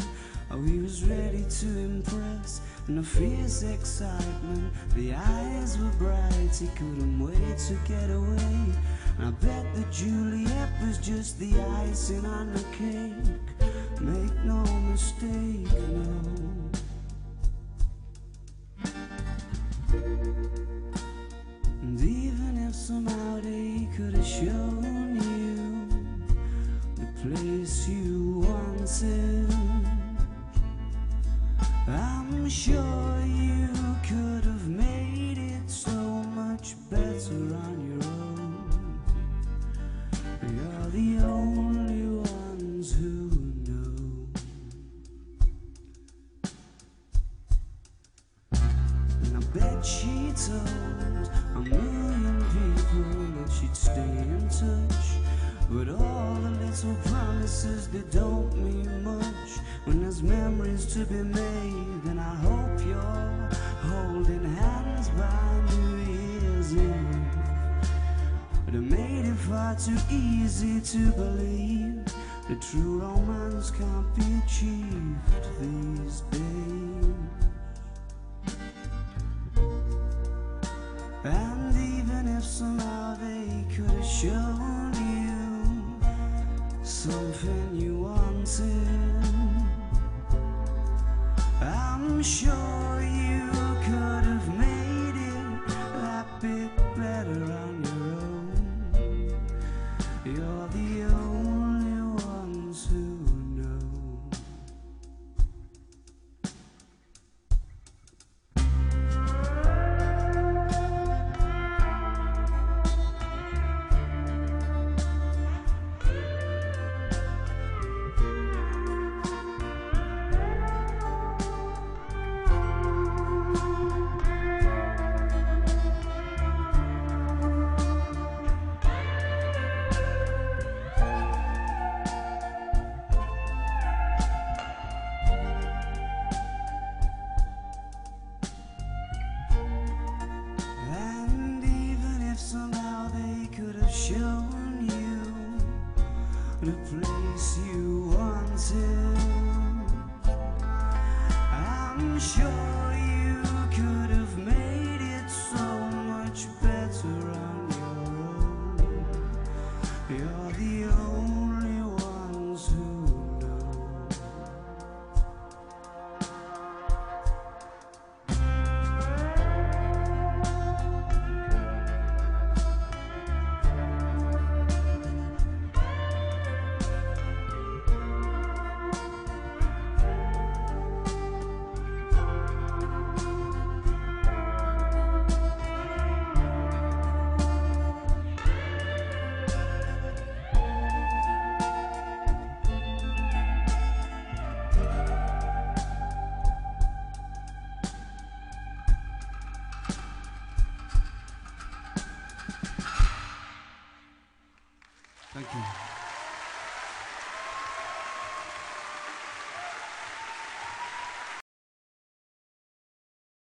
Oh, he was ready to impress in a fierce excitement. The eyes were bright, he couldn't wait to get away. I bet that Juliet was just the icing on the cake. Make no mistake, no.